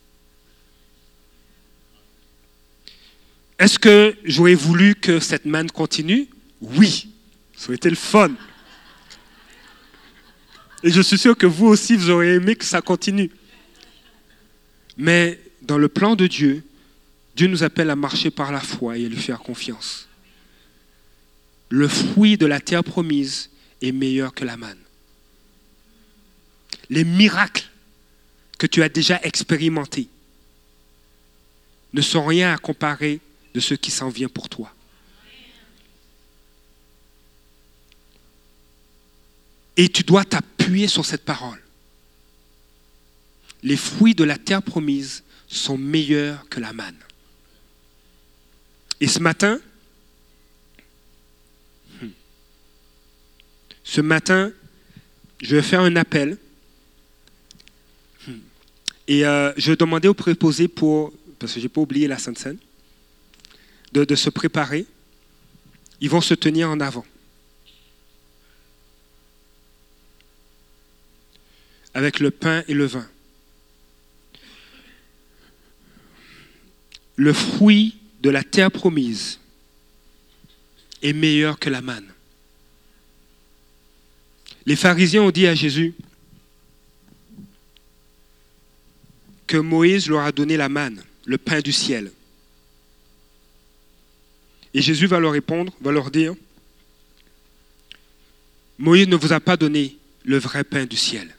Est-ce que j'aurais voulu que cette manne continue? Oui, ça aurait été le fun. Et je suis sûr que vous aussi, vous auriez aimé que ça continue. Mais dans le plan de Dieu, Dieu nous appelle à marcher par la foi et à lui faire confiance. Le fruit de la terre promise est meilleur que la manne. Les miracles que tu as déjà expérimentés ne sont rien à comparer de ce qui s'en vient pour toi. Et tu dois t'appuyer sur cette parole. Les fruits de la terre promise sont meilleurs que la manne. Et ce matin, hmm, ce matin, je vais faire un appel. Et euh, je demander aux préposés pour, parce que je n'ai pas oublié la Sainte Seine, de se préparer. Ils vont se tenir en avant. avec le pain et le vin. Le fruit de la terre promise est meilleur que la manne. Les pharisiens ont dit à Jésus que Moïse leur a donné la manne, le pain du ciel. Et Jésus va leur répondre, va leur dire, Moïse ne vous a pas donné le vrai pain du ciel.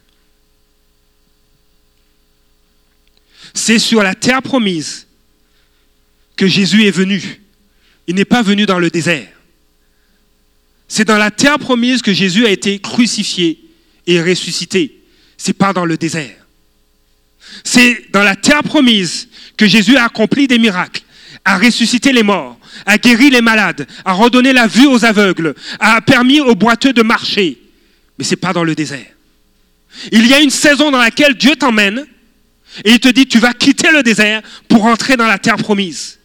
C'est sur la terre promise que Jésus est venu. Il n'est pas venu dans le désert. C'est dans la terre promise que Jésus a été crucifié et ressuscité. C'est pas dans le désert. C'est dans la terre promise que Jésus a accompli des miracles, a ressuscité les morts, a guéri les malades, a redonné la vue aux aveugles, a permis aux boiteux de marcher. Mais c'est pas dans le désert. Il y a une saison dans laquelle Dieu t'emmène et il te dit, tu vas quitter le désert pour entrer dans la terre promise.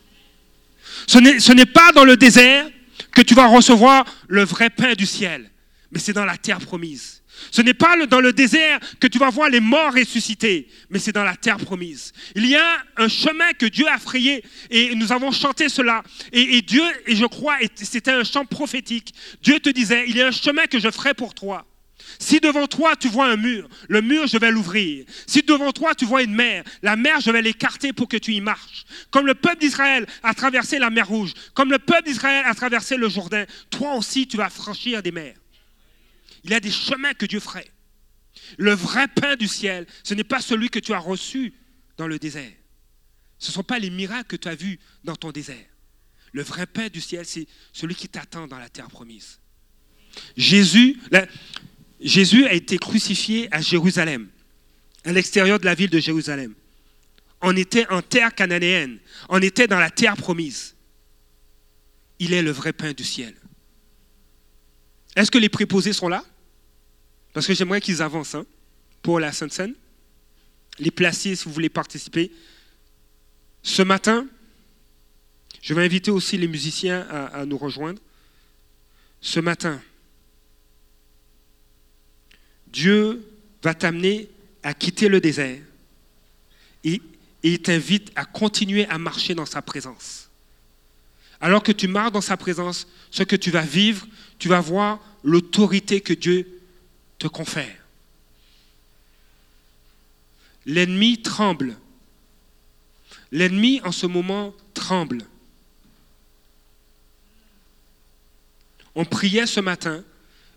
Ce n'est pas dans le désert que tu vas recevoir le vrai pain du ciel, mais c'est dans la terre promise. Ce n'est pas dans le désert que tu vas voir les morts ressuscités, mais c'est dans la terre promise. Il y a un chemin que Dieu a frayé et nous avons chanté cela. Et, Dieu, et je crois, c'était un chant prophétique. Dieu te disait, il y a un chemin que je ferai pour toi. Si devant toi tu vois un mur, le mur je vais l'ouvrir. Si devant toi tu vois une mer, la mer je vais l'écarter pour que tu y marches. Comme le peuple d'Israël a traversé la mer rouge, comme le peuple d'Israël a traversé le Jourdain, toi aussi tu vas franchir des mers. Il y a des chemins que Dieu ferait. Le vrai pain du ciel, ce n'est pas celui que tu as reçu dans le désert. Ce ne sont pas les miracles que tu as vus dans ton désert. Le vrai pain du ciel, c'est celui qui t'attend dans la terre promise. Jésus, Jésus a été crucifié à Jérusalem, à l'extérieur de la ville de Jérusalem. On était en terre cananéenne, on était dans la terre promise. Il est le vrai pain du ciel. Est-ce que les préposés sont là? Parce que j'aimerais qu'ils avancent hein, pour la Sainte Seine. Les placiers, si vous voulez participer. Ce matin, je vais inviter aussi les musiciens à nous rejoindre. Ce matin, Dieu va t'amener à quitter le désert et, il t'invite à continuer à marcher dans sa présence. Alors que tu marches dans sa présence, ce que tu vas vivre, tu vas voir l'autorité que Dieu te confère. L'ennemi tremble. L'ennemi en ce moment tremble. On priait ce matin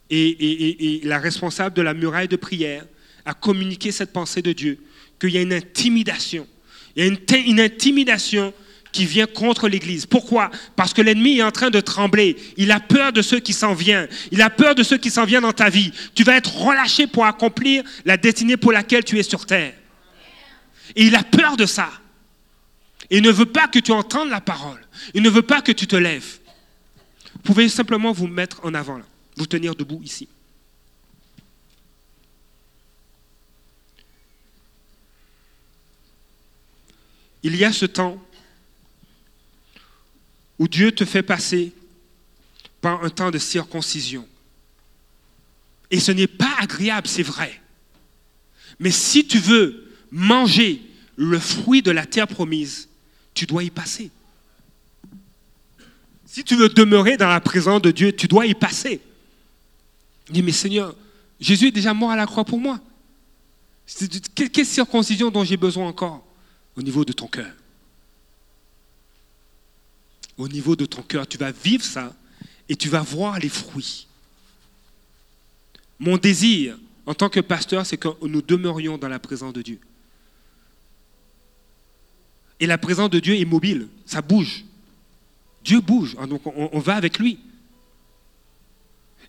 et, la responsable de la muraille de prière a communiqué cette pensée de Dieu, qu'il y a une intimidation. Il y a une, intimidation qui vient contre l'Église. Pourquoi? Parce que l'ennemi est en train de trembler. Il a peur de ceux qui s'en viennent. Il a peur de ceux qui s'en viennent dans ta vie. Tu vas être relâché pour accomplir la destinée pour laquelle tu es sur terre. Et il a peur de ça. Il ne veut pas que tu entendes la parole. Il ne veut pas que tu te lèves. Vous pouvez simplement vous mettre en avant, là. vous tenir debout ici. Il y a ce temps où Dieu te fait passer par un temps de circoncision. Et ce n'est pas agréable, c'est vrai. Mais si tu veux manger le fruit de la terre promise, tu dois y passer. Si tu veux demeurer dans la présence de Dieu, tu dois y passer. Dis, mais Seigneur, Jésus est déjà mort à la croix pour moi. Quelle circoncision dont j'ai besoin encore au niveau de ton cœur? Au niveau de ton cœur, tu vas vivre ça et tu vas voir les fruits. Mon désir en tant que pasteur, c'est que nous demeurions dans la présence de Dieu. Et la présence de Dieu est mobile, ça bouge. Dieu bouge, hein, donc on, va avec lui.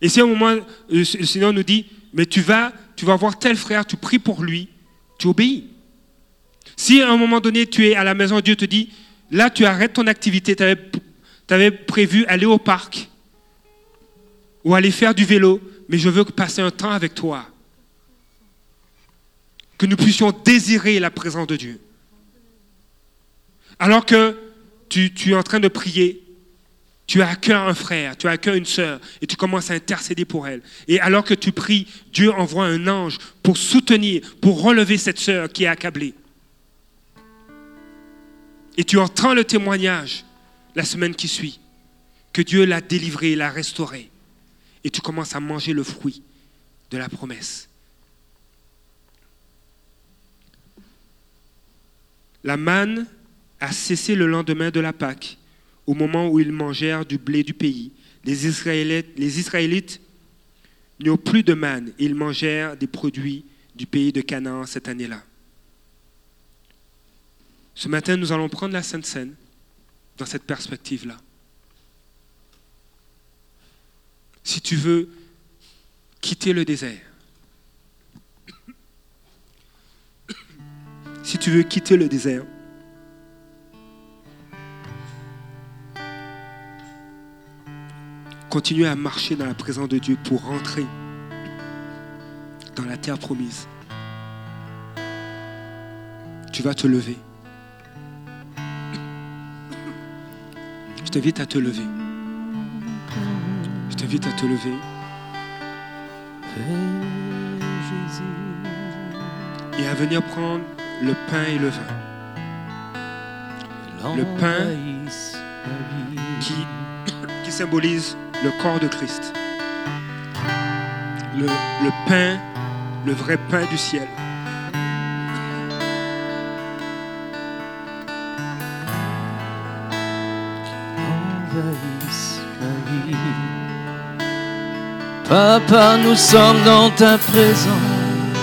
Et si à un moment, euh, le Seigneur nous dit, mais tu vas, tu vas voir tel frère, tu pries pour lui, tu obéis. Si à un moment donné, tu es à la maison, Dieu te dit, là, tu arrêtes ton activité, tu avais, prévu aller au parc ou aller faire du vélo, mais je veux passer un temps avec toi. Que nous puissions désirer la présence de Dieu. Alors que tu, tu es en train de prier, tu as cœur un frère, tu as cœur une sœur, et tu commences à intercéder pour elle. Et alors que tu pries, Dieu envoie un ange pour soutenir, pour relever cette sœur qui est accablée. Et tu entends le témoignage la semaine qui suit, que Dieu l'a délivré, l'a restauré. Et tu commences à manger le fruit de la promesse. La manne a cessé le lendemain de la Pâque, au moment où ils mangèrent du blé du pays. Les Israélites, les Israélites n'eurent plus de manne, ils mangèrent des produits du pays de Canaan cette année-là. Ce matin, nous allons prendre la Sainte Seine dans cette perspective-là. Si tu veux quitter le désert, si tu veux quitter le désert, continue à marcher dans la présence de Dieu pour rentrer dans la terre promise. Tu vas te lever. T'invite à te lever. Je t'invite à te lever. Et à venir prendre le pain et le vin. Le pain qui, (coughs) symbolise le corps de Christ. Le pain, le vrai pain du ciel. Papa, nous sommes dans ta présence.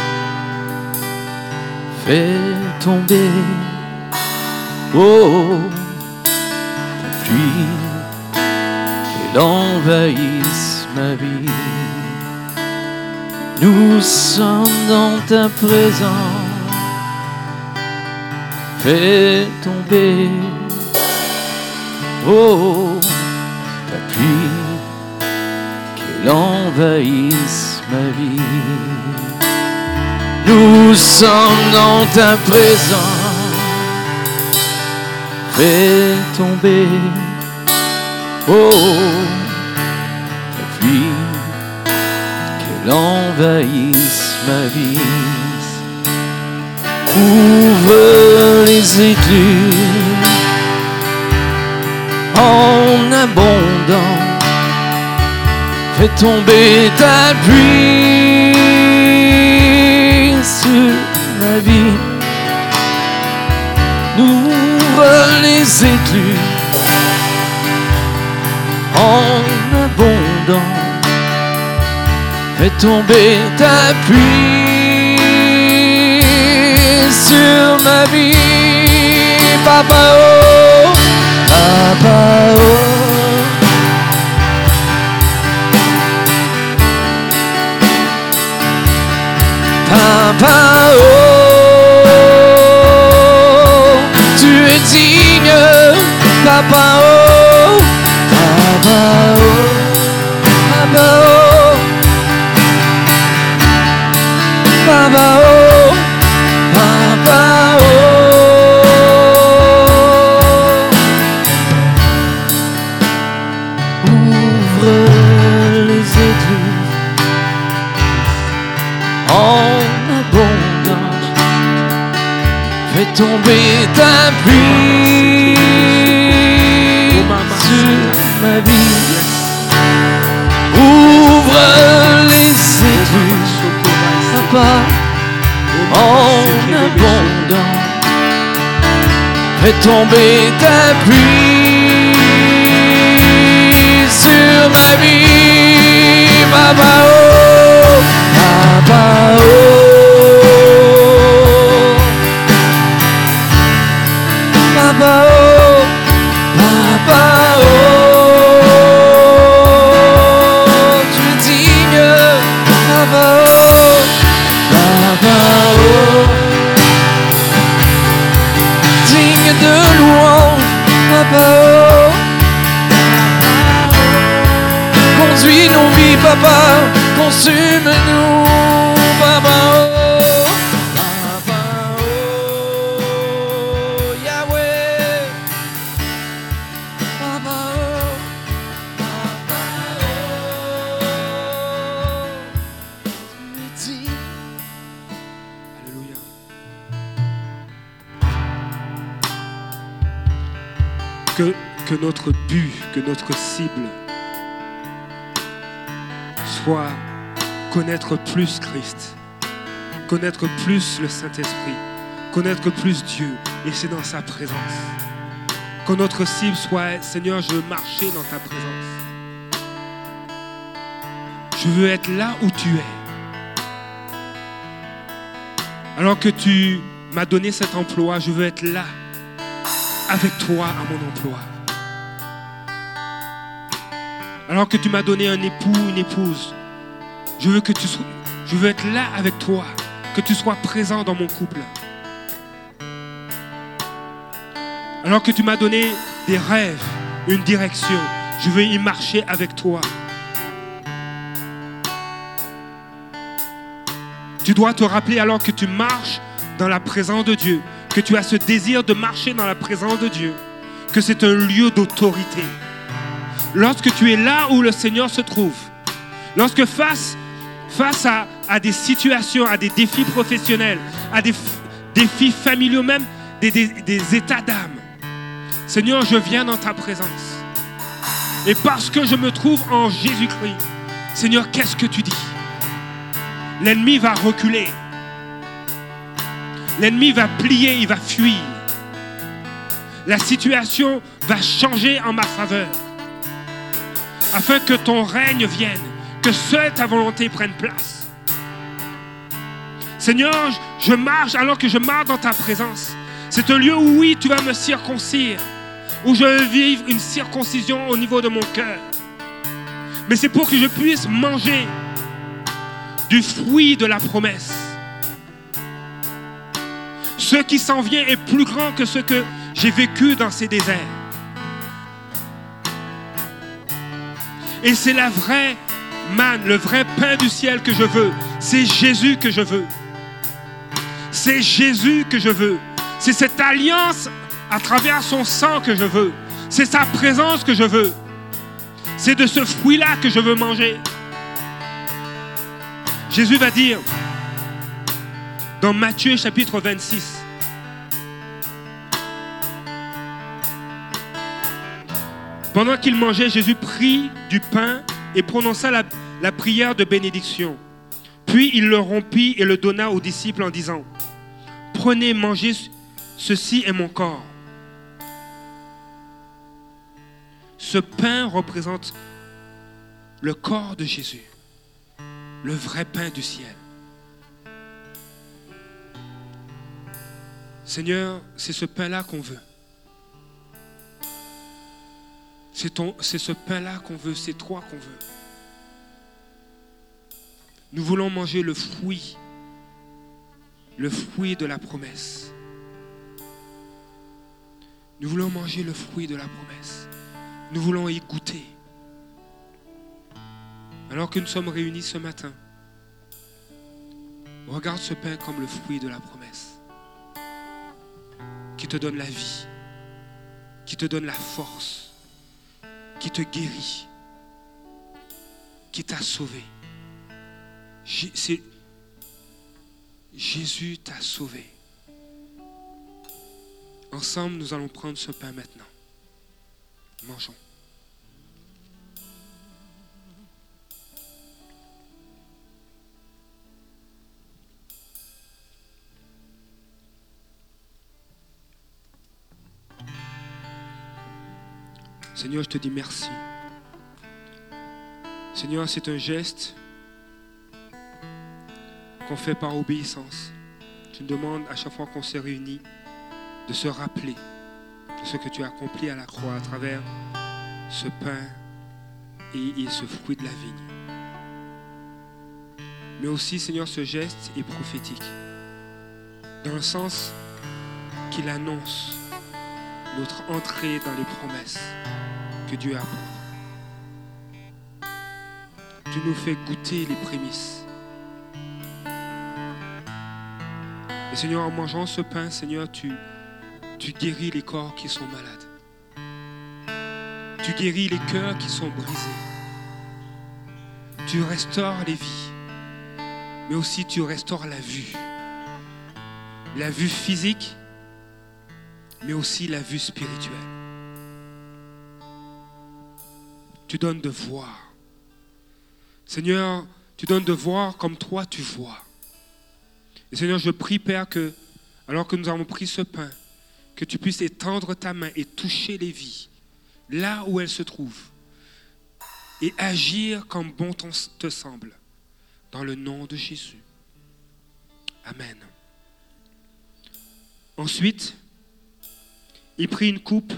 Fais tomber, oh, ta pluie, qu'elle envahisse ma vie. Nous sommes dans ta présence. Fais tomber, oh, l'envahisse ma vie. Nous sommes dans ta présence. Fais tomber, oh, ta pluie, qu'elle envahisse ma vie. Ouvre les écluses en abondance Fais tomber ta pluie sur ma vie. Ouvre les écluses en abondance. Fais tomber ta pluie sur ma vie, papa. Oh. Papa oh, Oh, tu es digne, papa oh, papa oh, papa papa. Tomber ta pluie sur ma vie. Ouvre les églises, papa, en abondance. Fais tomber ta pluie sur ma vie, papa, oh, papa, oh. Papa, oh, papa, oh, tu es digne, papa, oh, papa, oh, digne de louange, papa, oh, conduis nos vies, papa, consume-nous, Que, notre but, que notre cible soit connaître plus Christ, connaître plus le Saint-Esprit, connaître plus Dieu, et c'est dans sa présence. Que notre cible soit, Seigneur, je veux marcher dans ta présence. Je veux être là où tu es. Alors que tu m'as donné cet emploi, je veux être là, avec toi à mon emploi. Alors que tu m'as donné un époux, une épouse, je veux être là avec toi, que tu sois présent dans mon couple. Alors que tu m'as donné des rêves, une direction, je veux y marcher avec toi. Tu dois te rappeler alors que tu marches dans la présence de Dieu, que tu as ce désir de marcher dans la présence de Dieu, que c'est un lieu d'autorité. Lorsque tu es là où le Seigneur se trouve, lorsque face, à, des situations, à des défis professionnels, à des défis familiaux même, des états d'âme, Seigneur, je viens dans ta présence. Et parce que je me trouve en Jésus-Christ, Seigneur, qu'est-ce que tu dis? L'ennemi va reculer. L'ennemi va plier, il va fuir. La situation va changer en ma faveur. Afin que ton règne vienne, que seule ta volonté prenne place. Seigneur, je marche alors que je marche dans ta présence. C'est un lieu où oui, tu vas me circoncire, où je vais vivre une circoncision au niveau de mon cœur. Mais c'est pour que je puisse manger du fruit de la promesse. Ce qui s'en vient est plus grand que ce que j'ai vécu dans ces déserts. Et c'est la vraie manne, le vrai pain du ciel que je veux. C'est Jésus que je veux. C'est Jésus que je veux. C'est cette alliance à travers son sang que je veux. C'est sa présence que je veux. C'est de ce fruit-là que je veux manger. Jésus va dire dans Matthieu chapitre 26, pendant qu'il mangeait, Jésus prit du pain et prononça la, la prière de bénédiction. Puis il le rompit et le donna aux disciples en disant, Prenez, mangez, ceci est mon corps. Ce pain représente le corps de Jésus, le vrai pain du ciel. Seigneur, c'est ce pain-là qu'on veut. C'est ce pain-là qu'on veut, c'est toi qu'on veut. Nous voulons manger le fruit, le fruit de la promesse. Nous voulons manger le fruit de la promesse. Nous voulons y goûter. Alors que nous sommes réunis ce matin, regarde ce pain comme le fruit de la promesse, qui te donne la vie, qui te donne la force, qui te guérit, qui t'a sauvé. Jésus t'a sauvé. Ensemble, nous allons prendre ce pain maintenant. Mangeons. Seigneur, je te dis merci. Seigneur, c'est un geste qu'on fait par obéissance. Tu nous demandes à chaque fois qu'on s'est réunis de se rappeler de ce que tu as accompli à la croix à travers ce pain et, et ce fruit de la vigne. Mais aussi, Seigneur, ce geste est prophétique, dans le sens qu'il annonce notre entrée dans les promesses que Dieu a pour nous. Tu nous fais goûter les prémices. Et Seigneur, en mangeant ce pain, Seigneur, tu, tu guéris les corps qui sont malades. Tu guéris les cœurs qui sont brisés. Tu restaures les vies. Mais aussi tu restaures la vue. La vue physique, mais aussi la vue spirituelle. Tu donnes de voir. Seigneur, tu donnes de voir comme toi tu vois. Et Seigneur, je prie, Père, que, alors que nous avons pris ce pain, que tu puisses étendre ta main et toucher les vies, là où elles se trouvent, et agir comme bon te semble, dans le nom de Jésus. Amen. Ensuite, il prit une coupe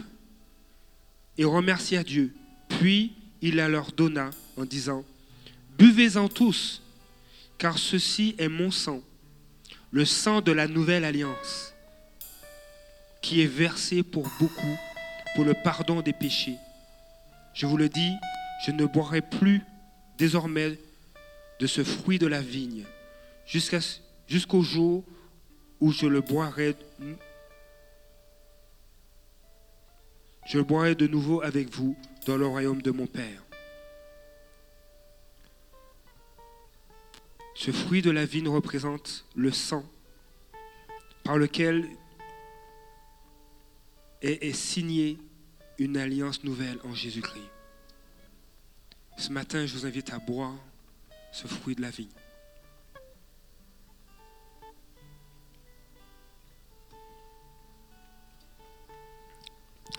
et remercia Dieu. Puis il la leur donna en disant, Buvez-en tous, car ceci est mon sang, le sang de la nouvelle alliance, qui est versé pour beaucoup pour le pardon des péchés. Je vous le dis, je ne boirai plus désormais de ce fruit de la vigne, jusqu'au jour où je le boirai je le boirai de nouveau avec vous dans le royaume de mon Père. Ce fruit de la vigne représente le sang par lequel est, est signée une alliance nouvelle en Jésus-Christ. Ce matin, je vous invite à boire ce fruit de la vigne.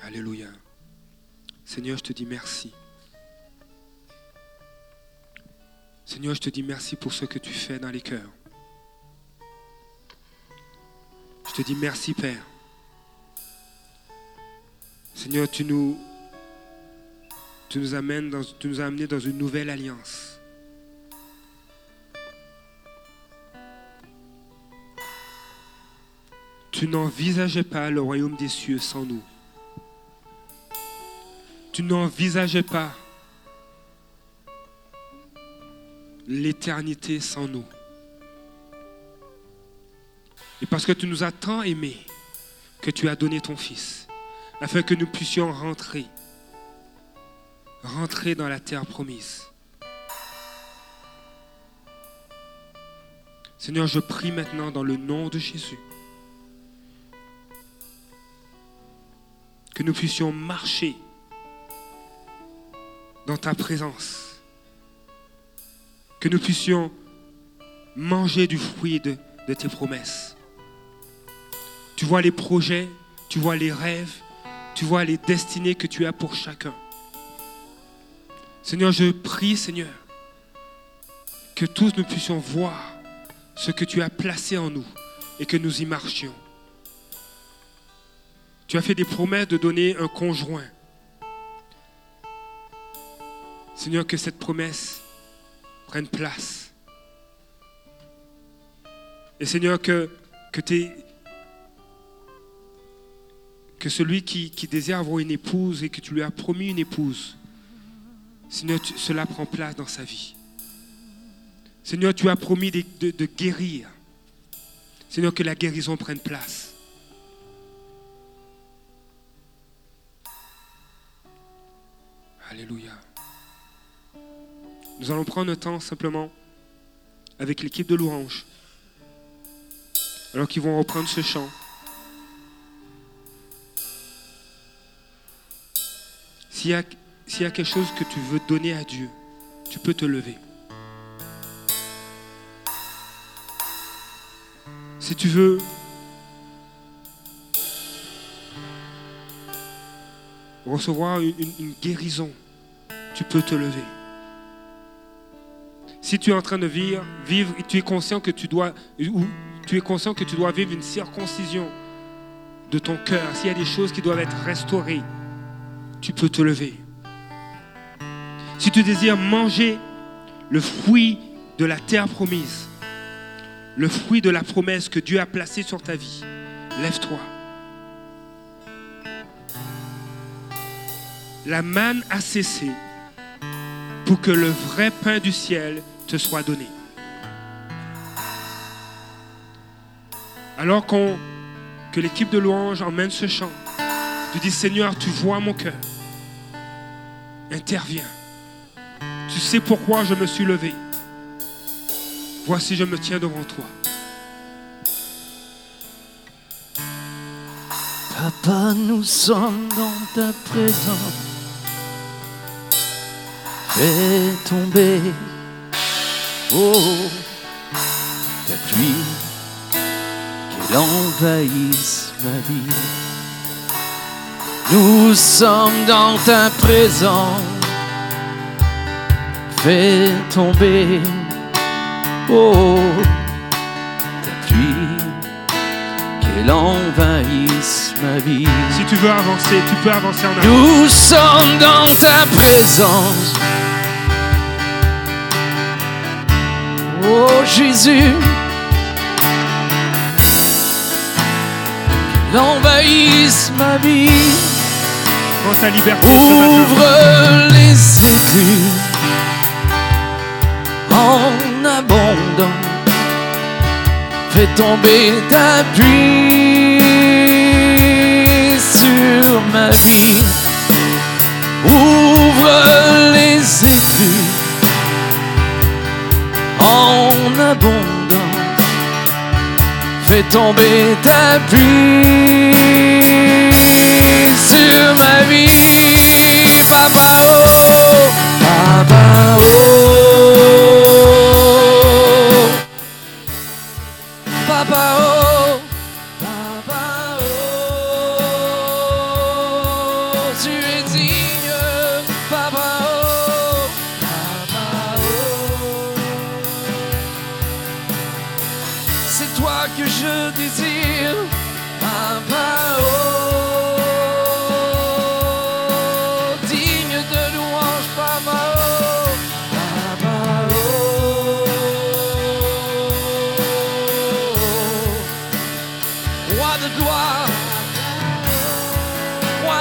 Alléluia. Seigneur, je te dis merci. Seigneur, je te dis merci pour ce que tu fais dans les cœurs. Je te dis merci, Père. Seigneur, tu nous, tu nous, amènes as amenés dans une nouvelle alliance. Tu n'envisageais pas le royaume des cieux sans nous. Tu n'envisageais pas l'éternité sans nous. Et parce que tu nous as tant aimés que tu as donné ton Fils, afin que nous puissions rentrer, rentrer dans la terre promise. Seigneur, je prie maintenant dans le nom de Jésus que nous puissions marcher ta présence. Que nous puissions manger du fruit de tes promesses. Tu vois les projets, tu vois les rêves, tu vois les destinées que tu as pour chacun. Seigneur, je prie, Seigneur, que tous nous puissions voir ce que tu as placé en nous et que nous y marchions. Tu as fait des promesses de donner un conjoint. Seigneur, que cette promesse prenne place. Et Seigneur, que, que, celui qui, désire avoir une épouse et que tu lui as promis une épouse, Seigneur, cela prend place dans sa vie. Seigneur, tu as promis de guérir. Seigneur, que la guérison prenne place. Alléluia. Nous allons prendre un temps simplement avec l'équipe de louange. Alors qu'ils vont reprendre ce chant. S'il y, a, quelque chose que tu veux donner à Dieu, tu peux te lever. Si tu veux recevoir une guérison, tu peux te lever. Si tu es en train de vivre, vivre tu es conscient que tu dois, tu es conscient que tu dois vivre une circoncision de ton cœur, s'il y a des choses qui doivent être restaurées, tu peux te lever. Si tu désires manger le fruit de la terre promise, le fruit de la promesse que Dieu a placé sur ta vie, lève-toi. La manne a cessé pour que le vrai pain du ciel te soit donné. Alors qu'on, que l'équipe de louange emmène ce chant, tu dis Seigneur, tu vois mon cœur. Interviens. Tu sais pourquoi je me suis levé. Voici, je me tiens devant toi. Papa, nous sommes dans ta présence. Oh, ta pluie, qu'elle envahisse ma vie. Nous sommes dans ta présence. Fais tomber, oh, ta pluie qu'elle envahisse ma vie. Si tu veux avancer, tu peux avancer en avant. Nous sommes dans ta présence. Oh Jésus, qu'elle envahisse ma vie. Ta liberté. Ouvre les écluses en abondance. Fais tomber ta pluie sur ma vie. Ouvre Fais tomber ta pluie sur ma vie, Papa oh, Papa oh,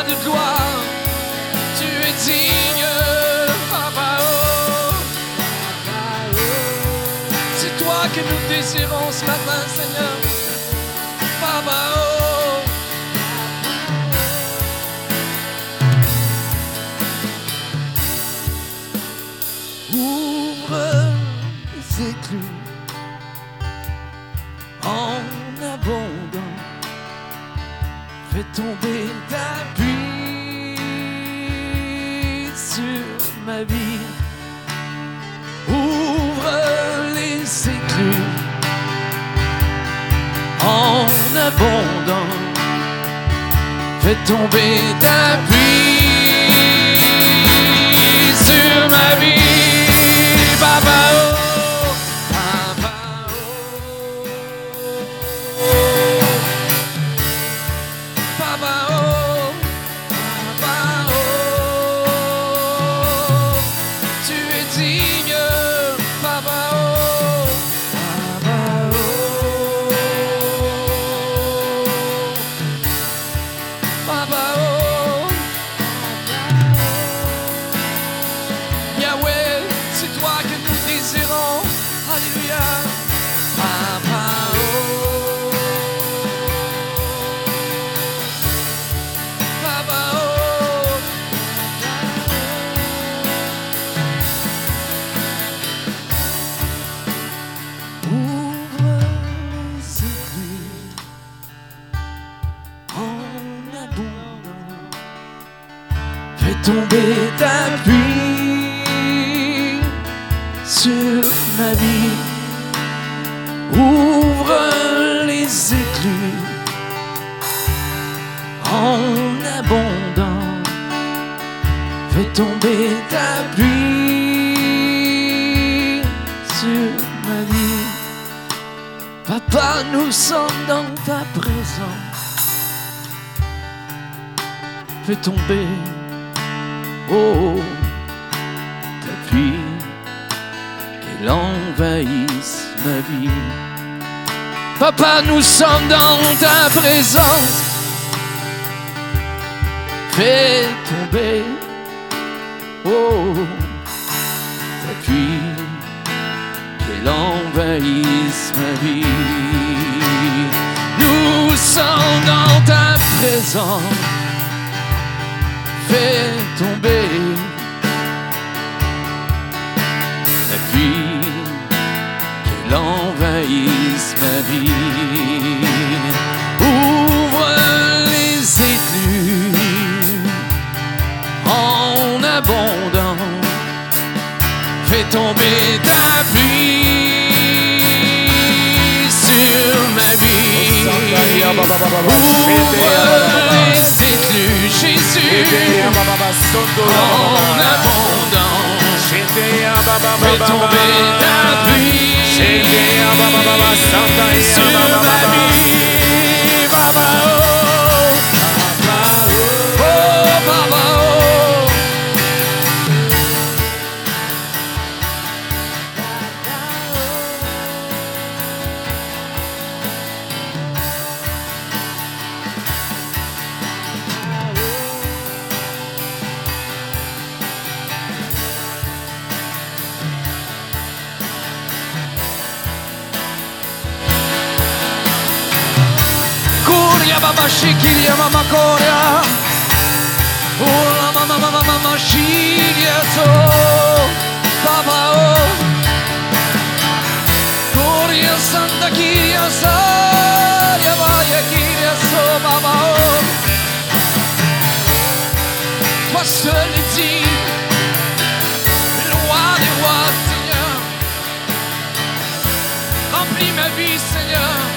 de gloire, tu es digne, Papa. Oh, c'est toi que nous désirons ce matin, Seigneur. Papa, oh. Ouvre les écluses en abondance. Fais tomber en abondance. Fais tomber ta pluie sur ma vie, Papa. Nous sommes dans ta présence. Fais tomber, oh, ta pluie, qu'elle envahisse ma vie. Papa, nous sommes dans ta présence. Fais tomber, oh, ta pluie, qu'elle envahisse ma vie. Dans ta présence. Fais tomber la pluie, qu'elle envahisse ma vie. Ouvre les écluses en abondance. Fais tomber ta Ouvre les écluses, Jésus, en abondance. Fais tomber ta pluie sur ma vie. Kuria baba shikiria mama koria Ula mama mama mama shiria so Baba oh Kuria santa kiria saria vaya kiria so Baba oh Toi seul est digne Le roi des rois Seigneur Remplis ma vie Seigneur